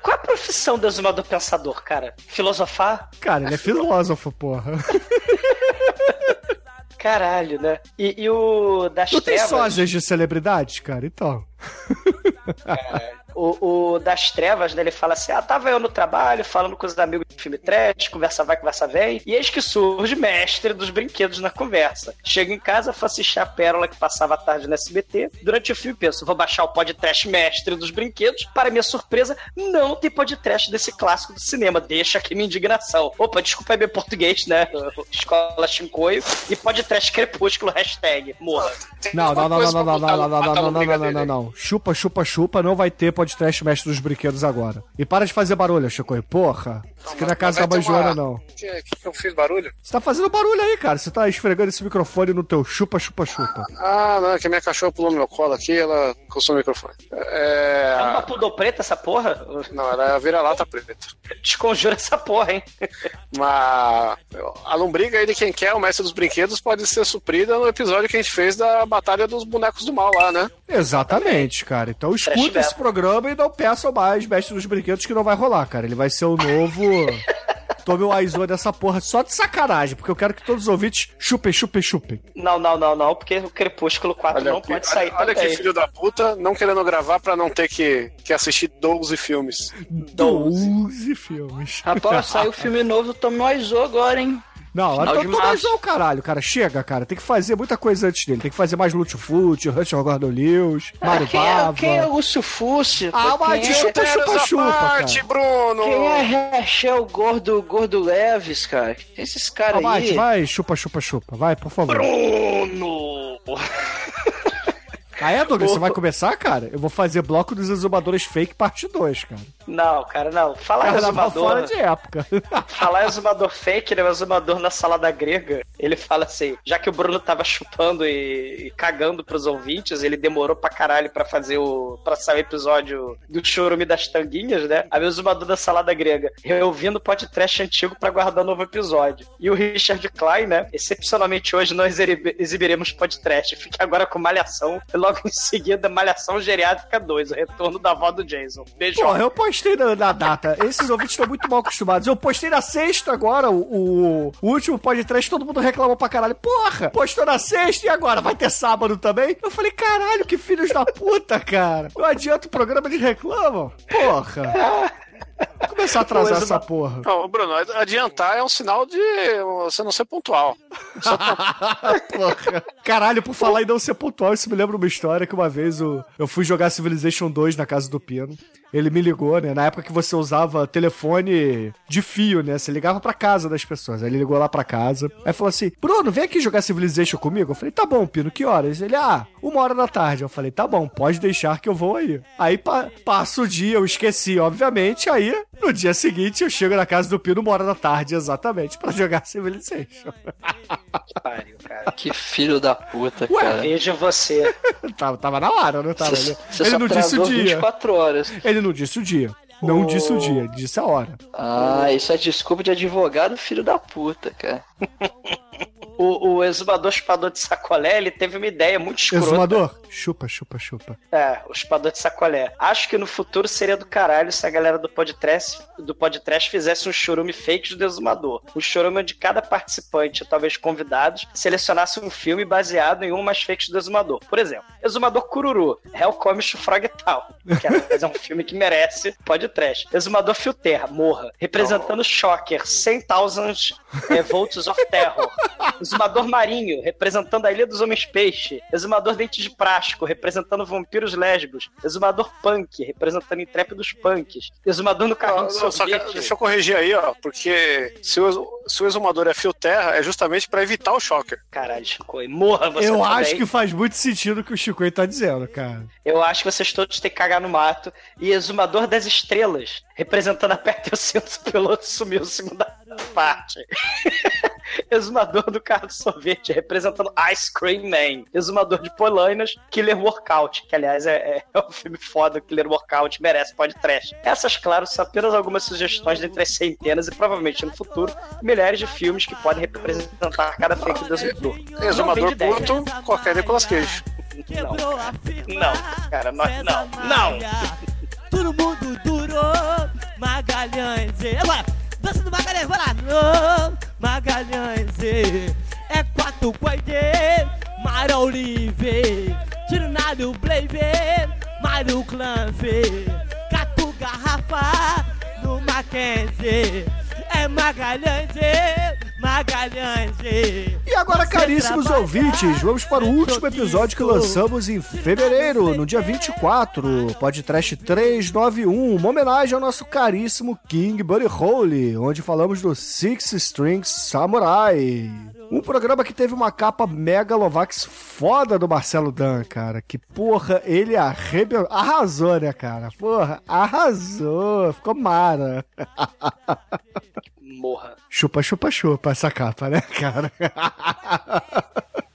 Speaker 2: qual a profissão do exumador pensador, cara? Filosofar?
Speaker 5: Cara, ele é filósofo, porra.
Speaker 2: Caralho, né? E, e o das
Speaker 5: Não tem
Speaker 2: trevas.
Speaker 5: sósias de celebridades, cara? Então.
Speaker 2: O, o das trevas, né, ele fala assim: Ah, tava eu no trabalho, falando com os amigos de filme trash, conversa vai, conversa vem. E eis que surge mestre dos brinquedos na conversa. Chego em casa, faço assistir a pérola que passava a tarde no SBT. Durante o filme, penso: vou baixar o podcast mestre dos brinquedos. Para minha surpresa, não tem podcast desse clássico do cinema. Deixa aqui minha indignação. Opa, desculpa aí meu português, né? Escola Chincoio. E podcast crepúsculo, hashtag. Morra.
Speaker 5: Não, não, não, não, não, não, não, não, não, não, não, não, não. Chupa, chupa, chupa, não vai ter podcast mestre dos brinquedos agora. E para de fazer barulho, Chico. Porra. Isso aqui é casa da
Speaker 4: ter uma-
Speaker 5: não.
Speaker 4: Que, que, que eu fiz barulho?
Speaker 5: Você tá fazendo barulho aí, cara. Você tá esfregando esse microfone no teu chupa, chupa, chupa.
Speaker 4: Ah, não, é que a minha cachorra pulou no meu colo aqui ela coçou o microfone.
Speaker 2: É uma
Speaker 4: É.
Speaker 2: pudor preta essa porra?
Speaker 4: Não, era a vira-lata preta.
Speaker 2: Desconjura essa porra, hein?
Speaker 4: Mas a lombriga aí de quem quer, o mestre dos brinquedos, pode ser suprida no episódio que a gente fez da Batalha dos Bonecos do Mal lá, né?
Speaker 5: Exatamente, cara. Então escuta
Speaker 2: Trash
Speaker 5: esse programa e não peça mais Mestre dos Brinquedos que não vai rolar, cara. Ele vai ser o novo. Tome o Aizo dessa porra só de sacanagem, porque eu quero que todos os ouvintes chupem, chupem, chupem.
Speaker 2: Não, não, não, não, porque o Crepúsculo 4 não
Speaker 4: aqui,
Speaker 2: pode sair
Speaker 4: olha, olha que filho da puta, não querendo gravar pra não ter que, que assistir 12 filmes.
Speaker 5: 12 filmes.
Speaker 3: Rapaz, saiu filme novo do Tommy Wiseau agora, hein?
Speaker 5: Não,
Speaker 3: Final
Speaker 5: então
Speaker 3: de
Speaker 5: tô mais
Speaker 3: março.
Speaker 5: não, caralho, cara. Chega, cara. Tem que fazer muita coisa antes dele. Tem que fazer mais Lute Fute, Russell Gordon Lewis, Mario
Speaker 3: quem, é,
Speaker 5: Bava.
Speaker 3: quem é o Lúcio Fussi?
Speaker 5: Ah, mas
Speaker 3: quem, é,
Speaker 5: chupa,
Speaker 4: parte,
Speaker 5: cara.
Speaker 4: Bruno!
Speaker 3: quem é Rachel Gordo, Gordo Leves, cara? É esses caras
Speaker 5: Almighty,
Speaker 3: aí?
Speaker 5: vai, chupa, chupa, chupa. Vai, por favor.
Speaker 2: Bruno!
Speaker 5: Ah, é, Douglas? Você vai começar, cara? Eu vou fazer bloco dos exumadores fake parte 2, cara.
Speaker 2: Não, cara, não. Falar
Speaker 5: Carnaval fora
Speaker 2: exumador.
Speaker 5: de época.
Speaker 2: Falar exumador fake, né? O exumador na salada grega, ele fala assim: já que o Bruno tava chupando e, e cagando pros ouvintes, ele demorou pra caralho pra fazer o. pra sair o episódio do chorume das tanguinhas, né? Aí o exumador da salada grega, reouvindo o podcast antigo pra guardar o novo episódio. E o Richard Klein, né? Excepcionalmente hoje nós exibi- exibiremos podcast. Fique agora com Malhação. E logo em seguida, Malhação Geriátrica 2, o retorno da avó do Jason. Beijo.
Speaker 5: Porra, eu postei na, na data. Esses ouvintes estão muito mal acostumados. Eu postei na sexta agora, o, o, o último podcast, todo mundo reclamou pra caralho. Porra, postou na sexta e agora vai ter sábado também? Eu falei, caralho, que filhos da puta, cara. Eu adianto o programa, eles reclamam. Porra. Começar a atrasar
Speaker 4: Mas,
Speaker 5: essa porra.
Speaker 4: Não, Bruno, adiantar é um sinal de você não ser pontual.
Speaker 5: Porra. Caralho, por falar em não ser pontual, isso me lembra uma história que uma vez eu, eu fui jogar Civilization 2 na casa do Pino. Ele me ligou, né? Na época que você usava telefone de fio, né? Você ligava pra casa das pessoas. Aí ele ligou lá pra casa. Aí falou assim: Bruno, vem aqui jogar Civilization comigo. Eu falei: tá bom, Pino, que horas? Ele, ah, uma hora da tarde. Eu falei: tá bom, pode deixar que eu vou aí. Aí pa passa o dia, eu esqueci, obviamente. Aí, no dia seguinte, eu chego na casa do Pino uma hora da tarde, exatamente, pra jogar Civilization.
Speaker 2: Pariu, cara.
Speaker 3: Que filho da puta,
Speaker 5: Ué,
Speaker 3: cara.
Speaker 2: Veja você.
Speaker 5: tava, tava na hora, não tava?
Speaker 3: Você,
Speaker 5: Ele,
Speaker 3: você
Speaker 5: ele
Speaker 3: só
Speaker 5: não disse o dia.
Speaker 3: 24 horas.
Speaker 5: Ele não disse o dia. Não disse o dia, ele disse a hora.
Speaker 3: Ah, isso é desculpa de advogado, filho da puta, cara.
Speaker 2: O, o exumador chupador de sacolé, ele teve uma ideia muito escrota.
Speaker 5: Exumador? Chupa, chupa, chupa.
Speaker 2: É, o chupador de sacolé. Acho que no futuro seria do caralho se a galera do podcast, do podcast fizesse um chorume fake do exumador. Um chorume onde cada participante, talvez convidados, selecionasse um filme baseado em umas fakes do exumador. Por exemplo, Exumador Cururu, Hell Come Frog e tal. Que é, é um filme que merece podcast. Exumador Fio Terra, morra. Representando Shocker, 100,000 é, Volts of Terror. Exumador Marinho, representando a Ilha dos Homens Peixe. Exumador Dente de Prástico, representando Vampiros Lésbicos. Exumador Punk, representando Intrépidos Punks. Exumador no Carrinho
Speaker 4: Não, só que, deixa eu corrigir aí, ó, porque se o, se o exumador é fio terra, é justamente pra evitar o shocker.
Speaker 2: Caralho, Chico, morra você
Speaker 5: eu
Speaker 2: também.
Speaker 5: acho que faz muito sentido o que o Chico tá dizendo, cara.
Speaker 2: Eu acho que vocês todos têm que cagar no mato. E Exumador das Estrelas, representando a o Cinto, o piloto sumiu segunda parte. Exumador do carro de sorvete, representando Ice Cream Man. Exumador de Polainas, Killer Workout, que aliás é, é um filme foda, Killer Workout, merece podcast. Essas, claro, são apenas algumas sugestões dentre as centenas e provavelmente no futuro, milhares de filmes que podem representar cada fake do Exumador.
Speaker 4: Exumador curto, qualquer Nicolas Cage.
Speaker 2: Não, cara. não, cara, nós não, não.
Speaker 11: Todo mundo durou. Magalhães. Agora, dança do Magalhães, vai lá. No, Magalhães. É quatro coide. Mário Olive. Tirnado Blave. Mário Clanfe. Catu Garrafa. No Mackenzie. É Magalhães. e- Magalhães. e-
Speaker 5: E agora, caríssimos ouvintes, vamos para o último episódio que lançamos em fevereiro, no dia 24, podcast 391, uma homenagem ao nosso caríssimo King Buddy Holly, onde falamos do Six Strings Samurai. Um programa que teve uma capa megalovax foda do Marcelo Dan, cara. Que porra, ele arrebentou. Arrasou, né, cara? Porra, arrasou. Ficou mara.
Speaker 2: Morra.
Speaker 5: Chupa, chupa, chupa essa capa, né, cara?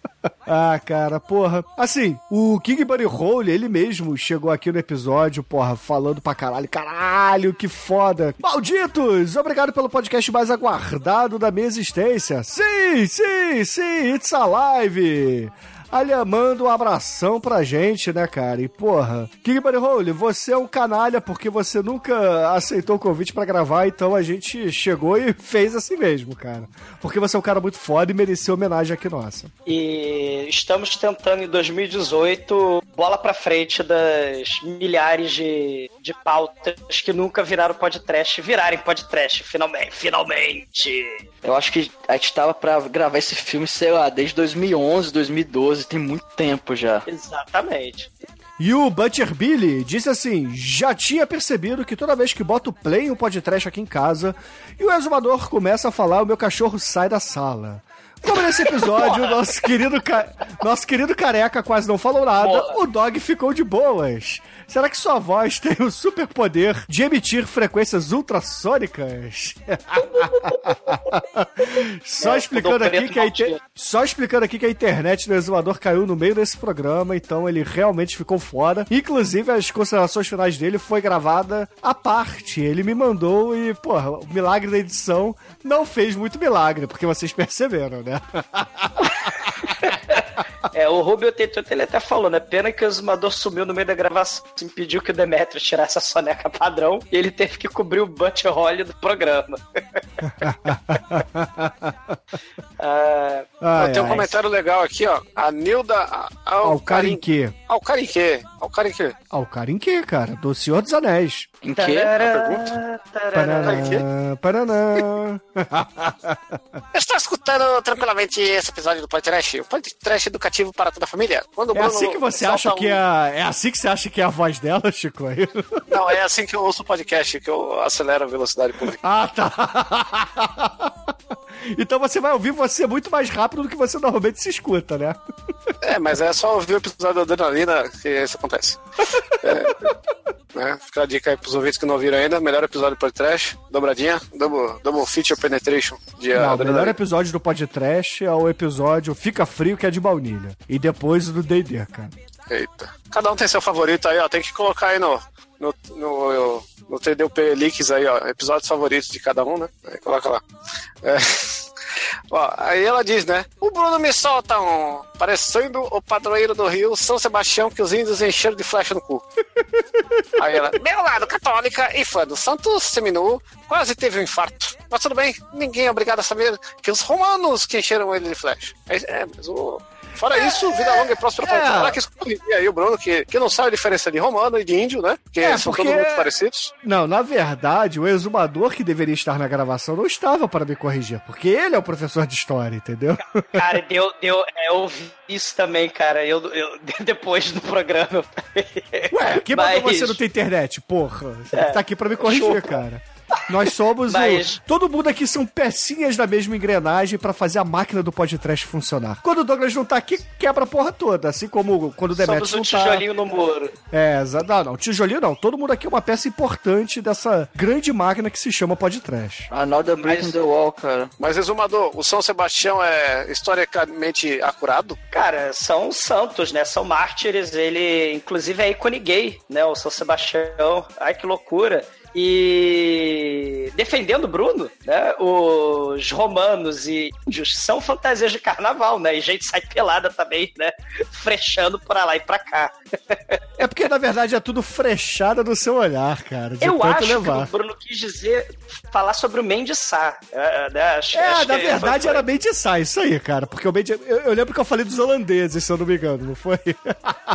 Speaker 5: Ah, cara, porra. Assim, o King Buddy Hole, ele mesmo chegou aqui no episódio, porra, falando pra caralho. Caralho, que foda. Malditos! Obrigado pelo podcast mais aguardado da minha existência. Sim, sim, sim, it's alive! Ali, manda um abração pra gente, né, cara? E, porra, King Buddy Hole, você é um canalha porque você nunca aceitou o convite pra gravar, então a gente chegou e fez assim mesmo, cara. Porque você é um cara muito foda e mereceu homenagem aqui nossa.
Speaker 2: E estamos tentando em 2018 bola pra frente das milhares de, de pautas que nunca viraram podcast, virarem podcast, finalmente, finalmente.
Speaker 3: Eu acho que a gente tava pra gravar esse filme, sei lá, desde 2011, 2012, tem muito tempo já.
Speaker 2: Exatamente.
Speaker 5: E o Butcher Billy disse assim: já tinha percebido que toda vez que boto play em um podcast aqui em casa e o exumador começa a falar, o meu cachorro sai da sala. Como nesse episódio, nosso querido, ca- nosso querido careca quase não falou nada, o dog ficou de boas. Será que sua voz tem o superpoder de emitir frequências ultrassônicas? Só explicando
Speaker 2: Dom
Speaker 5: aqui que a inter... Só explicando aqui que a internet do exumador caiu no meio desse programa, então ele realmente ficou fora. Inclusive, as considerações finais dele foi gravada à parte. Ele me mandou e, porra, o milagre da edição não fez muito milagre, porque vocês perceberam, né?
Speaker 2: É, o Rubio 88 ele até falou, né? Pena que o exumador sumiu no meio da gravação, impediu que o Demetrius tirasse a soneca padrão e ele teve que cobrir o Butch Holly do programa. Ah,
Speaker 5: Ai,
Speaker 4: tem um
Speaker 5: ai.
Speaker 4: comentário legal aqui, ó. A Nilda
Speaker 5: Alcarinque.
Speaker 4: Alcarinque. Alcarinque.
Speaker 5: Alcarinque, cara, do Senhor dos Anéis.
Speaker 3: Em quê?
Speaker 4: pergunta?
Speaker 5: Paraná, paraná.
Speaker 4: Eu estou escutando tranquilamente esse episódio do podcast, o podcast educativo para toda a família. Quando
Speaker 5: É
Speaker 4: Bruno
Speaker 5: assim que você acha que
Speaker 4: um-
Speaker 5: é a... É assim que você acha que é a voz dela, Chico?
Speaker 4: Não, é assim que eu ouço o podcast, que eu acelero a velocidade por
Speaker 5: Ah, tá. Então você vai ouvir você muito mais rápido do que você normalmente se escuta, né?
Speaker 4: É, mas é só ouvir o episódio da Adrenalina que isso acontece. É, né? Fica a dica aí pros ouvintes que não ouviram ainda. Melhor episódio do podcast, dobradinha, double, double feature penetration de
Speaker 5: Não, o melhor episódio do podcast é o episódio Fica Frio, que é de baunilha. E depois o do D&D, cara.
Speaker 4: Eita. Cada um tem seu favorito aí, ó. Tem que colocar aí no, no, no, no TDUP Leaks aí, ó. Episódios favoritos de cada um, né? Aí coloca lá. É. Ó, aí ela diz, né? O Bruno me solta um. Parecendo o padroeiro do Rio, São Sebastião, que os índios encheram de flecha no cu. Aí ela, meu lado católica e fã do Santo Seminu, quase teve um infarto. Mas tudo bem, ninguém é obrigado a saber que os romanos que encheram ele de flecha. É, é, mas o. Fora isso, vida longa e próspera para
Speaker 5: É.
Speaker 4: Ela quis corrigir aí o Bruno, que, que não sabe a diferença de romano e de índio, né? Porque
Speaker 5: É,
Speaker 4: são
Speaker 5: porque-
Speaker 4: todos muito parecidos.
Speaker 5: Não, na verdade, o exumador que deveria estar na gravação não estava para me corrigir, porque ele é o professor de história, entendeu?
Speaker 2: Cara, deu, deu, é, eu ouvi isso também, cara. Eu, eu, depois do programa.
Speaker 5: Ué, mandou
Speaker 2: Mas-
Speaker 5: você não ter internet? Porra, você
Speaker 2: É.
Speaker 5: tá aqui pra me corrigir,
Speaker 2: Chupa.
Speaker 5: cara. Nós somos
Speaker 2: Mas-
Speaker 5: o... Todo mundo aqui são pecinhas da mesma engrenagem pra fazer a máquina do podcast funcionar. Quando o Douglas não tá aqui, quebra a porra toda. Assim como quando o Demetrius
Speaker 2: Somos um
Speaker 5: não tá...
Speaker 2: tijolinho no muro.
Speaker 5: É, não, não, tijolinho não. Todo mundo aqui é uma peça importante dessa grande máquina que se chama podcast.
Speaker 3: Another Brick in the Wall, cara.
Speaker 4: Mas, exumador, o São Sebastião é historicamente acurado?
Speaker 2: Cara, são santos, né? São mártires. Ele, inclusive, é ícone gay, né? O São Sebastião. Ai, que loucura. E defendendo o Bruno, né? Os romanos e índios são fantasias de carnaval, né? E gente sai pelada também, né? Frechando pra lá e pra cá.
Speaker 5: É porque, na verdade, é tudo frechada no seu olhar, cara. De
Speaker 2: Eu acho
Speaker 5: levar.
Speaker 2: que o Bruno quis dizer falar sobre o Mendes Sá. É, né? Acho-
Speaker 5: É,
Speaker 2: acho
Speaker 5: na verdade
Speaker 2: foi-
Speaker 5: era Mendes Sá, isso aí, cara. Porque o. Eu, eu lembro que eu falei dos holandeses, se eu não me engano, não foi?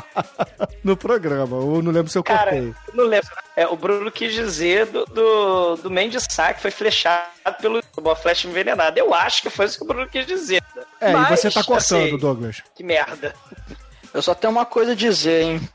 Speaker 5: no programa, ou não lembro se eu
Speaker 2: Cara,
Speaker 5: cortei.
Speaker 2: não lembro. É, o Bruno quis dizer do, do, do Mendes Sá, que foi flechado pelo uma flecha envenenada. Eu acho que foi isso que o Bruno quis dizer.
Speaker 5: É,
Speaker 2: Mas,
Speaker 5: e você tá cortando,
Speaker 2: assim,
Speaker 5: Douglas.
Speaker 2: Que merda.
Speaker 3: Eu só tenho uma coisa a dizer, hein?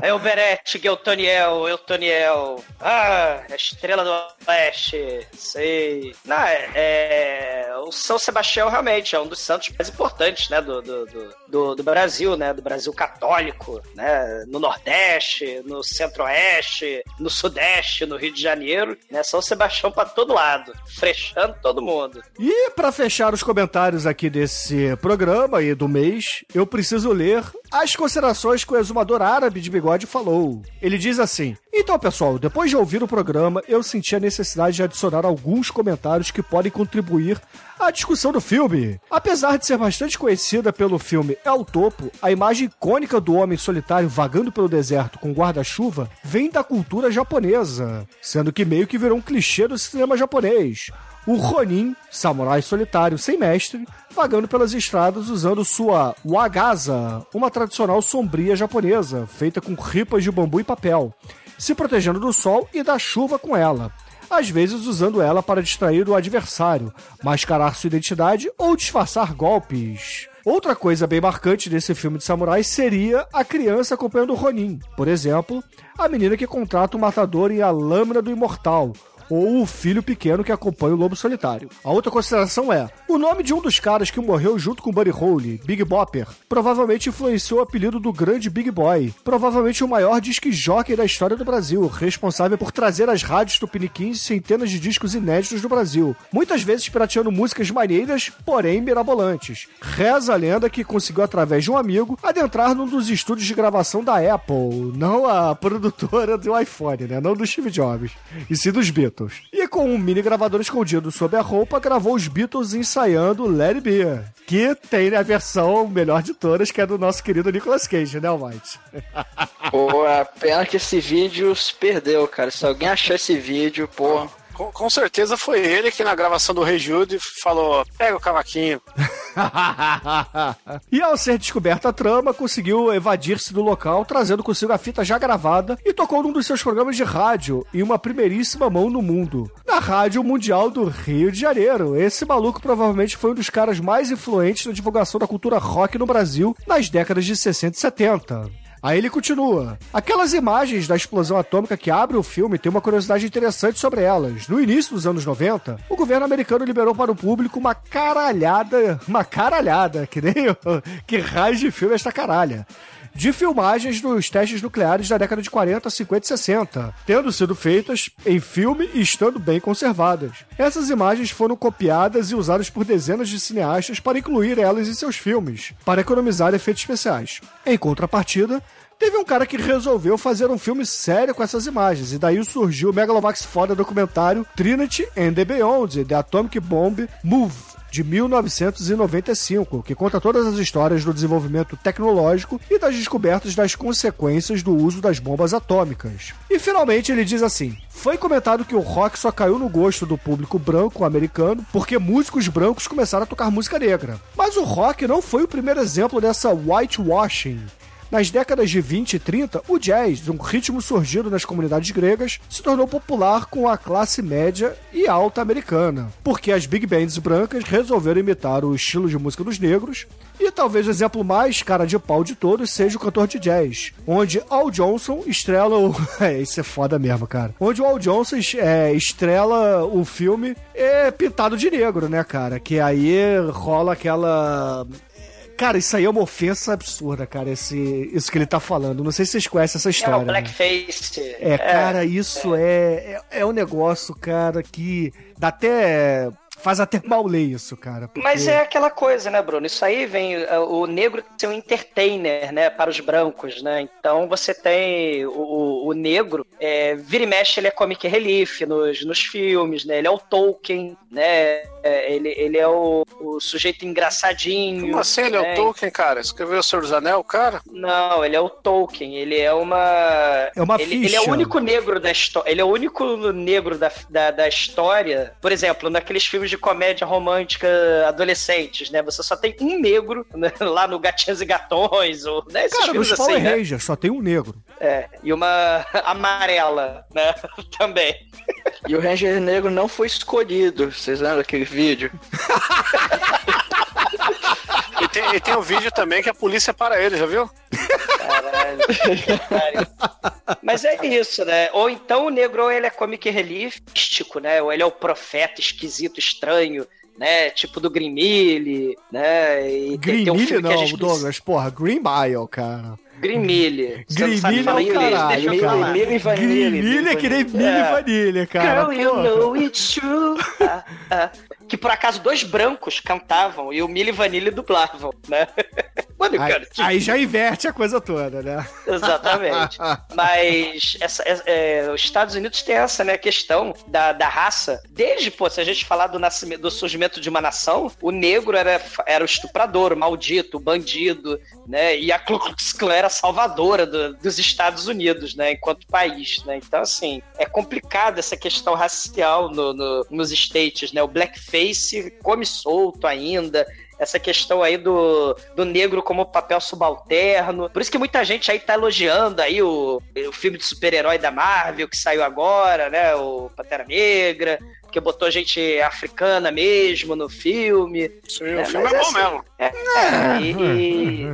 Speaker 2: É o Berete, Eutoniel, Eutoniel. Ah, a estrela do oeste. Sei. Não, é, é- O São Sebastião realmente é um dos santos mais importantes, né? Do, do, do, do- Brasil, né? Do Brasil católico, né? No Nordeste, no Centro-Oeste, no Sudeste, no Rio de Janeiro, né? São Sebastião pra todo lado, frechando todo mundo.
Speaker 5: E pra fechar os comentários aqui desse programa e do mês, eu preciso ler as considerações que o exumador árabe de bigode falou. Ele diz assim: Então, pessoal, depois de ouvir o programa, eu senti a necessidade de adicionar alguns comentários que podem contribuir à discussão do filme. Apesar de ser bastante conhecida pelo filme El Topo, a imagem icônica do homem solitário vagando pelo deserto com guarda-chuva vem da cultura japonesa, sendo que meio que virou um clichê do cinema japonês. O Ronin, samurai solitário sem mestre, vagando pelas estradas usando sua wagaza, uma tradicional sombria japonesa, feita com ripas de bambu e papel, se protegendo do sol e da chuva com ela. Às vezes usando ela para distrair o adversário, mascarar sua identidade ou disfarçar golpes. Outra coisa bem marcante desse filme de samurai seria a criança acompanhando o Ronin. Por exemplo, a menina que contrata o matador em A Lâmina do Imortal, ou o filho pequeno que acompanha o lobo solitário. A outra consideração é: o nome de um dos caras que morreu junto com Buddy Holly, Big Bopper, provavelmente influenciou o apelido do grande Big Boy, provavelmente o maior disc jockey da história do Brasil, responsável por trazer às rádios tupiniquins centenas de discos inéditos do Brasil, muitas vezes pirateando músicas maneiras, porém mirabolantes. Reza a lenda que conseguiu, através de um amigo, adentrar num dos estúdios de gravação da Apple, não a produtora do iPhone, né? Não do Steve Jobs, e sim dos Beatles. E com um mini gravador escondido sob a roupa, gravou os Beatles ensaiando Let It Be, que tem a versão melhor de todas, que é do nosso querido Nicolas Cage, né, White?
Speaker 3: Pô, é pena que esse vídeo se perdeu, cara. Se alguém achar esse vídeo, pô.
Speaker 4: Com, com certeza foi ele que na gravação do Rei Jude falou: pega o cavaquinho.
Speaker 5: e ao ser descoberta a trama, conseguiu evadir-se do local, trazendo consigo a fita já gravada e tocou num dos seus programas de rádio em uma primeiríssima mão no mundo. Na Rádio Mundial do Rio de Janeiro. Esse maluco provavelmente foi um dos caras mais influentes na divulgação da cultura rock no Brasil nas décadas de 60 e 70. Aí ele continua. Aquelas imagens da explosão atômica que abre o filme tem uma curiosidade interessante sobre elas. No início dos anos 90, o governo americano liberou para o público uma caralhada, uma caralhada, que nem que raio de filme é esta caralha de filmagens dos testes nucleares da década de 40, 50 e 60, tendo sido feitas em filme e estando bem conservadas. Essas imagens foram copiadas e usadas por dezenas de cineastas para incluir elas em seus filmes, para economizar efeitos especiais. Em contrapartida, Teve um cara que resolveu fazer um filme sério com essas imagens, e daí surgiu o Megalovax foda documentário Trinity and the Beyond, The Atomic Bomb Move, de 1995, que conta todas as histórias do desenvolvimento tecnológico e das descobertas das consequências do uso das bombas atômicas. E finalmente ele diz assim: foi comentado que o rock só caiu no gosto do público branco americano porque músicos brancos começaram a tocar música negra. Mas o rock não foi o primeiro exemplo dessa whitewashing. Nas décadas de 20 e 30, o jazz, um ritmo surgido nas comunidades gregas, se tornou popular com a classe média e alta americana, porque as big bands brancas resolveram imitar o estilo de música dos negros. E talvez o exemplo mais cara de pau de todos seja o cantor de jazz, onde Al Johnson estrela o. é, isso é foda mesmo, cara. Onde o Al Johnson é, estrela o filme é, pintado de negro, né, cara? Que aí rola aquela Cara, isso aí é uma ofensa absurda, cara, esse, isso que ele tá falando. Não sei se vocês conhecem essa história. É, o
Speaker 2: blackface.
Speaker 5: Né? É, cara, isso é. É, é um negócio, cara, que dá até faz até mal ler isso, cara.
Speaker 2: Porque... Mas é aquela coisa, né, Bruno? Isso aí vem é, o negro ser um entertainer, né, para os brancos, né? Então você tem o, o negro, é, vira e mexe, ele é comic relief nos, nos filmes, né? Ele é o Tolkien, né? É, ele, ele é o, o, sujeito engraçadinho.
Speaker 4: Como assim ele né? é o né? Tolkien, cara? Escreveu o Senhor dos Anéis, cara?
Speaker 2: Não, ele é o Tolkien. Ele é uma.
Speaker 5: É uma
Speaker 2: ele,
Speaker 5: ficha.
Speaker 2: ele é o único negro da história. Ele é o único negro da, da, da história. Por exemplo, naqueles filmes de comédia romântica adolescentes, né? Você só tem um negro né? lá no Gatinhos e Gatões, ou né?
Speaker 5: Esses Cara, nos
Speaker 2: assim,
Speaker 5: Power
Speaker 2: né?
Speaker 5: Rangers só tem um negro.
Speaker 2: É, e uma amarela, né? Também.
Speaker 3: E o Ranger Negro não foi escolhido. Vocês lembram daquele vídeo?
Speaker 4: E, tem, e tem um vídeo também que a polícia para ele, já viu?
Speaker 2: Caralho. Mas é isso, né? Ou então o negro ele é comic relífico, né? Ou ele é o profeta esquisito, estranho, né? Tipo do Grimille, né?
Speaker 5: E Green tem, tem um não, gente... Douglas, porra, Green Mile, cara.
Speaker 2: Grimilha.
Speaker 5: Grimilha é o caralho,
Speaker 2: Milho e vanilha.
Speaker 5: Grimilha é que nem milho e vanilha, cara.
Speaker 2: Girl, you know it's true. Ah, ah. Que por acaso dois brancos cantavam e o Milho e Vanilha dublavam, né?
Speaker 5: Mano, aí, cara, aí já inverte a coisa toda, né?
Speaker 2: Exatamente. Mas essa, é, os Estados Unidos tem essa né, questão da, da raça. Desde, pô, se a gente falar do, nascimento, do surgimento de uma nação, o negro era, era o estuprador, o maldito, o bandido, né? E a Ku Klux Klan era a salvadora do, dos Estados Unidos, né? Enquanto país, né? Então, assim, é complicado essa questão racial no, no, nos States, né? O blackface come solto ainda essa questão aí do, do negro como papel subalterno. Por isso que muita gente aí tá elogiando aí o, o filme de super-herói da Marvel que saiu agora, né? O Pantera Negra porque botou gente africana mesmo no filme.
Speaker 4: Sim, é, o filme é bom assim, mesmo.
Speaker 2: É, é, e,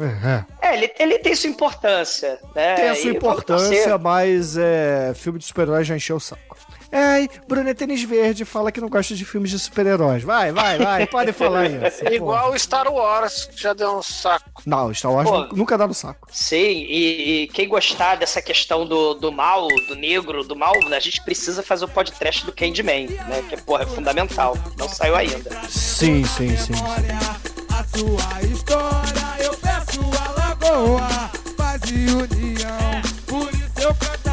Speaker 2: é ele, ele tem sua importância, né?
Speaker 5: Tem a sua importância, mas é, filme de super-herói já encheu o saco. Ai, Bruna é tênis verde, fala que não gosta de filmes de super-heróis. Vai, vai, vai, pode falar isso.
Speaker 4: Igual o Star Wars, que já deu um saco.
Speaker 5: Não, Star Wars
Speaker 2: Pô.
Speaker 5: nu- nunca dá no saco.
Speaker 2: Sim, e, e quem gostar dessa questão do, do mal, do negro, do mal, a gente precisa fazer o podcast do Candyman, né? Que, porra, é fundamental. Não saiu ainda.
Speaker 5: Sim, sim, sim.
Speaker 7: a sua história. Eu peço a lagoa, paz e união. Por isso eu canto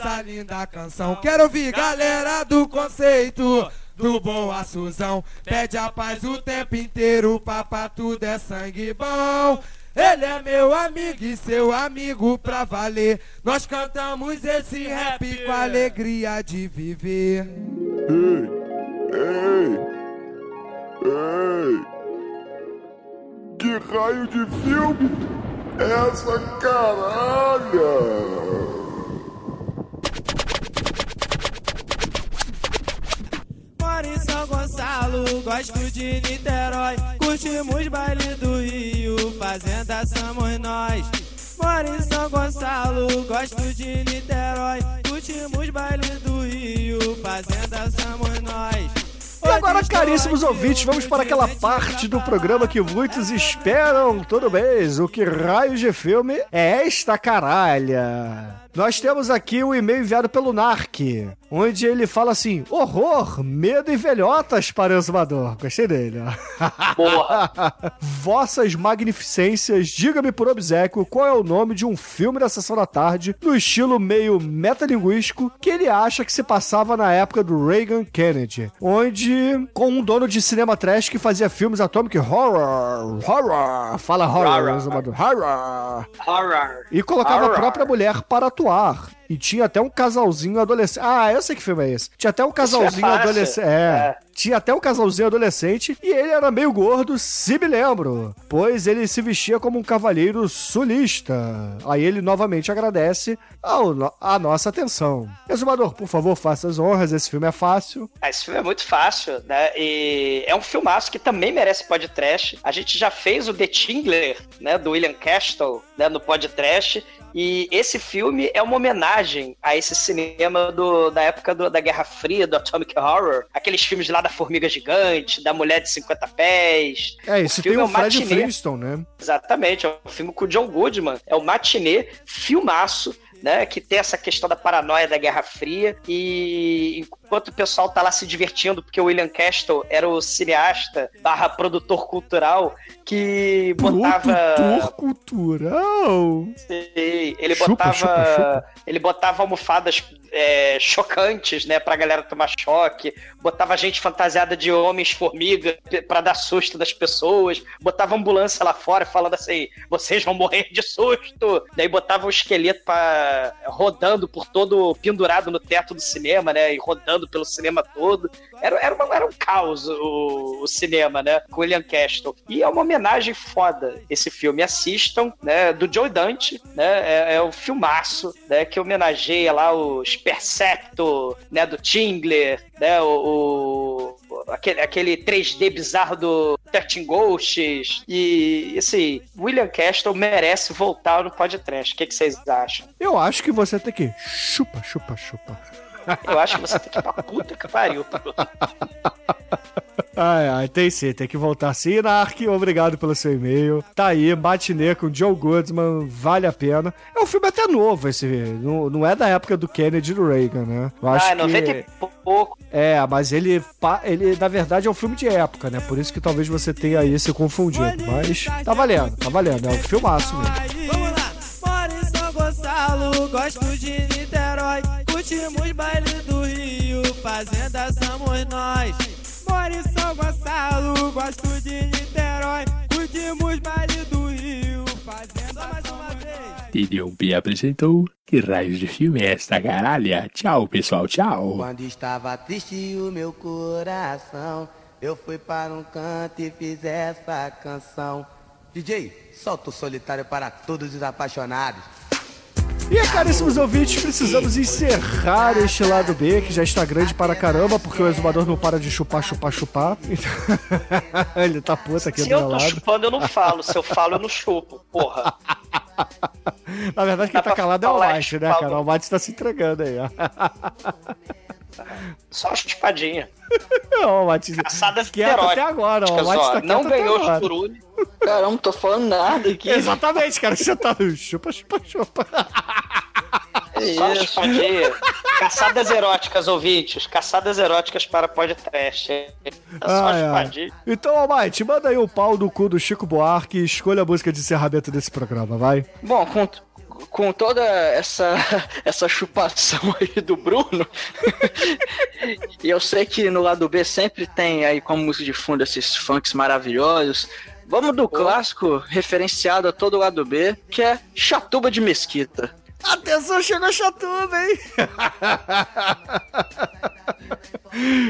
Speaker 7: essa linda canção. Quero ouvir galera do conceito. Do boa Suzão, pede a paz o tempo inteiro, papá, tudo é sangue bom. Ele é meu amigo e seu amigo pra valer. Nós cantamos esse rap com a alegria de viver.
Speaker 1: Ei! Ei! Que raio de filme é essa caralha?
Speaker 7: Moro em São Gonçalo, gosto de Niterói. Curtimos baile do Rio, fazenda somos nós. Moro em São Gonçalo, gosto de Niterói. Curtimos baile do Rio, fazenda somos nós.
Speaker 5: E agora, caríssimos ouvintes, vamos para aquela parte do programa que muitos esperam todo mês. O que raios de filme é esta caralha? Nós temos aqui o e-mail enviado pelo Narc, onde ele fala assim: horror, medo e velhotas para o exumador. Gostei dele, ó.
Speaker 2: Porra.
Speaker 5: Vossas magnificências, diga-me por obsequio qual é o nome de um filme da sessão da tarde, no estilo meio metalinguístico, que ele acha que se passava na época do Reagan Kennedy, onde com um dono de cinema trash que fazia filmes atomic horror, horror, fala horror,
Speaker 2: Horror.
Speaker 5: exumador, horror,
Speaker 2: Horror.
Speaker 5: e colocava a
Speaker 2: Horror.
Speaker 5: própria mulher para atuar. E tinha até um casalzinho adolescente. Ah, eu sei que filme é esse. Tinha até um casalzinho
Speaker 2: fácil.
Speaker 5: adolescente. É. Tinha até um casalzinho adolescente e ele era meio gordo, se me lembro. Pois ele se vestia como um cavalheiro sulista. Aí ele novamente agradece ao, a nossa atenção. Exumador, por favor, faça as honras. Esse filme é fácil.
Speaker 2: Ah, esse filme é muito fácil, né? E é um filmaço que também merece podcast. A gente já fez o The Tingler, né? Do William Castle, né? No podcast. E esse filme é uma homenagem a esse cinema do, da época do- da Guerra Fria, do Atomic Horror. Aqueles filmes lá da Formiga Gigante, da Mulher de 50 Pés.
Speaker 5: É, esse
Speaker 2: filme
Speaker 5: tem
Speaker 2: é
Speaker 5: o Fred
Speaker 2: matinê.
Speaker 5: Flintstone, né?
Speaker 2: Exatamente, é um filme com o John Goodman. É o matinê, filmaço, né? Que tem essa questão da paranoia da Guerra Fria. E enquanto o pessoal tá lá se divertindo, porque o William Castle era o cineasta barra produtor cultural que botava.
Speaker 5: Produtor cultural.
Speaker 2: Sim, ele
Speaker 5: Chupa,
Speaker 2: botava.
Speaker 5: chupa, chupa.
Speaker 2: Ele botava almofadas é, chocantes, né? Pra galera tomar choque. Botava gente fantasiada de homens-formiga pra dar susto das pessoas. Botava ambulância lá fora falando assim: vocês vão morrer de susto. Daí botava o esqueleto pra, rodando por todo. pendurado no teto do cinema, né? E rodando pelo cinema todo. Era, era, uma- era um caos o, o cinema, né? Com William Castle. E é uma homenagem foda esse filme. Assistam, né? Do Joe Dante, né? É, é um filmaço, né? Que homenageia lá os Percepto, né? Do Tingler, né? O, o- aquele, aquele 3D bizarro do 13 Ghosts. E, assim, William Castle merece voltar no podcast. O que, que vocês acham?
Speaker 5: Eu acho que você tem que chupa, chupa, chupa.
Speaker 2: Eu acho que você tem que ir pra puta que pariu.
Speaker 5: Ai, ai, tem sim, tem que voltar sim. Nark, obrigado pelo seu e-mail. Tá aí, matinê com Joe Goodman, vale a pena. É um filme até novo esse, não, não é da época do Kennedy e do Reagan, né? Eu acho
Speaker 2: Ah,
Speaker 5: que...
Speaker 2: 90 e pouco.
Speaker 5: É, mas ele, ele, na verdade, é um filme de época, né? Por isso que talvez você tenha aí se confundido. Mas tá valendo, tá valendo. É um filmaço mesmo.
Speaker 7: Vamos lá! Moro em São Gonçalo, gosto de Niterói. Curtimos baile do Rio, fazenda somos nós. Moro em São Gonçalo, gosto de Niterói. Curtimos baile do Rio, fazenda mais uma vez.
Speaker 12: TDUP apresentou Que raios de filme é esta caralha? Tchau, pessoal, tchau.
Speaker 13: Quando estava triste o meu coração, eu fui para um canto e fiz essa canção. DJ, solta o solitário para todos os apaixonados.
Speaker 5: E, caríssimos ouvintes, precisamos encerrar este lado B, que já está grande para caramba, porque o exumador não para de chupar, chupar, chupar. Ele tá puto aqui
Speaker 2: Se
Speaker 5: do
Speaker 2: eu
Speaker 5: meu
Speaker 2: tô
Speaker 5: lado.
Speaker 2: chupando, eu não falo. Se eu falo, eu não chupo. Porra.
Speaker 5: Na verdade, quem tá calado é o Almighty, né, cara? O Almighty tá se entregando aí, ó.
Speaker 2: Só chupadinha.
Speaker 5: O Almighty
Speaker 2: Caçadas
Speaker 5: quieto até
Speaker 2: eróticas,
Speaker 5: agora, o
Speaker 2: ó.
Speaker 5: Almighty tá
Speaker 2: Não ganhou
Speaker 5: agora.
Speaker 2: churulho.
Speaker 3: Caramba, não tô falando nada aqui.
Speaker 5: Exatamente, cara, você tá chupa, chupa, chupa.
Speaker 2: Só
Speaker 3: Isso.
Speaker 2: chupadinha. Caçadas eróticas, ouvintes. Caçadas eróticas para podcast. É só
Speaker 5: ai.
Speaker 2: chupadinha.
Speaker 5: Então, Almighty, manda aí o pau do cu do Chico Buarque e escolha a música de encerramento desse programa, vai.
Speaker 3: Bom, com, com toda essa, essa chupação aí do Bruno, e eu sei que no lado B sempre tem aí como música de fundo esses funks maravilhosos. Vamos do clássico referenciado a todo o lado B, que é Chatuba de Mesquita.
Speaker 5: Atenção, chegou a chatuba, hein?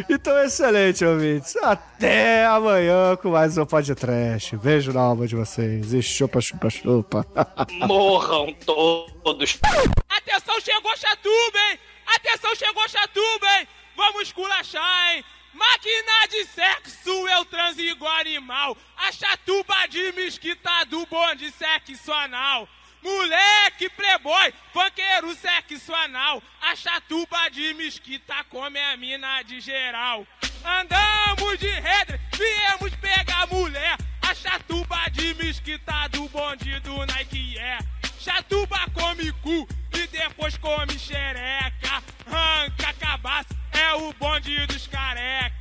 Speaker 5: então, excelente, ouvintes. Até amanhã com mais um podcast. Beijo na alma de vocês. E chupa, chupa, chupa.
Speaker 2: Morram todos.
Speaker 8: Atenção, chegou Chatuba, hein? Atenção, chegou Chatuba, hein? Vamos esculachar, hein? Máquina de sexo, eu transo igual animal. A chatuba de mesquita do bonde sexo anal. Moleque playboy, funkeiro sexo anal. A chatuba de mesquita come a mina de geral. Andamos de redre, viemos pegar mulher. A chatuba de mesquita do bonde do Nike é. Chatuba come cu e depois come xereca. Ranca cabaço, é o bonde dos careca.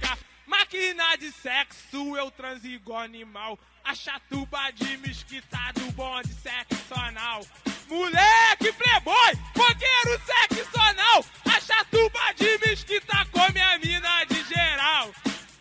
Speaker 8: Máquina de sexo, eu transo igual animal. A chatuba de mesquita do bonde sexo anal. Moleque playboy, fogueiro anal. A chatuba de mesquita come a mina de geral.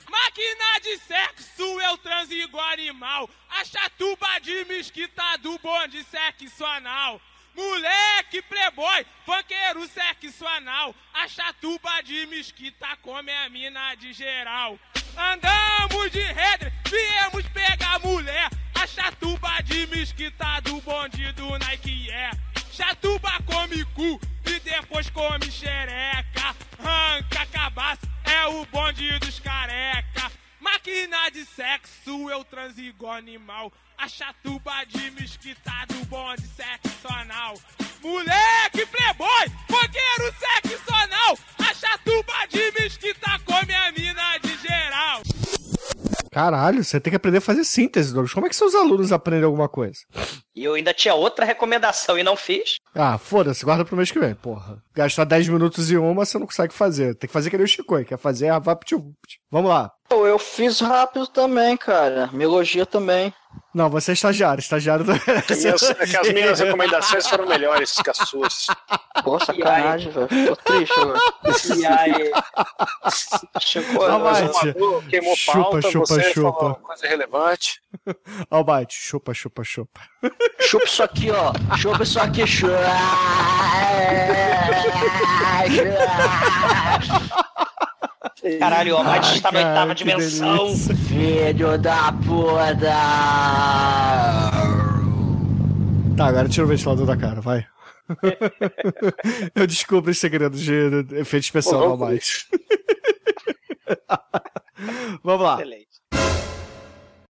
Speaker 8: Máquina de sexo, eu transo igual animal. A chatuba de mesquita do bonde sexo anal. Moleque playboy, funkeiro sexo anal. A chatuba de mesquita come a mina de geral. Andamos de redre, viemos pegar mulher. A chatuba de mesquita do bonde do Nike é. Chatuba come cu e depois come xereca. Ranca cabaço, é o bonde dos careca. Máquina de sexo, eu transo igual animal. A chatuba de mesquita do bonde sexo anal. Moleque playboy, fogueiro sexo anal. A chatuba de mesquita come a mina de geral.
Speaker 5: Caralho, você tem que aprender a fazer síntese, Douglas. Como é que seus alunos aprendem alguma coisa?
Speaker 2: E eu ainda tinha outra recomendação e não fiz.
Speaker 5: Ah, foda-se, guarda pro mês que vem, porra. Gastar 10 minutos em uma, você não consegue fazer. Tem que fazer que nem o Chico, quer fazer a vapt Vamos lá.
Speaker 3: Eu fiz rápido também, cara. Me elogia também.
Speaker 5: Não, você é estagiário, estagiário do...
Speaker 4: É que as minhas recomendações foram melhores que as suas.
Speaker 3: Pô, sacanagem, velho. Tô triste agora.
Speaker 2: E aí? Chegou o
Speaker 5: vai,
Speaker 2: exumador,
Speaker 4: Queimou
Speaker 5: Chupa,
Speaker 4: pauta,
Speaker 5: chupa,
Speaker 4: você
Speaker 5: chupa.
Speaker 4: falou uma coisa relevante.
Speaker 5: Albite, chupa, chupa, chupa.
Speaker 3: Chupa isso aqui, ó. Chupa isso aqui, chupa.
Speaker 2: Caralho, o Almighty está na oitava dimensão.
Speaker 5: delícia.
Speaker 3: Filho da puta.
Speaker 5: Tá, agora tira o ventilador da cara, vai. Eu descubro os segredos de efeito especial do Albite. Vamos lá.
Speaker 2: Excelente.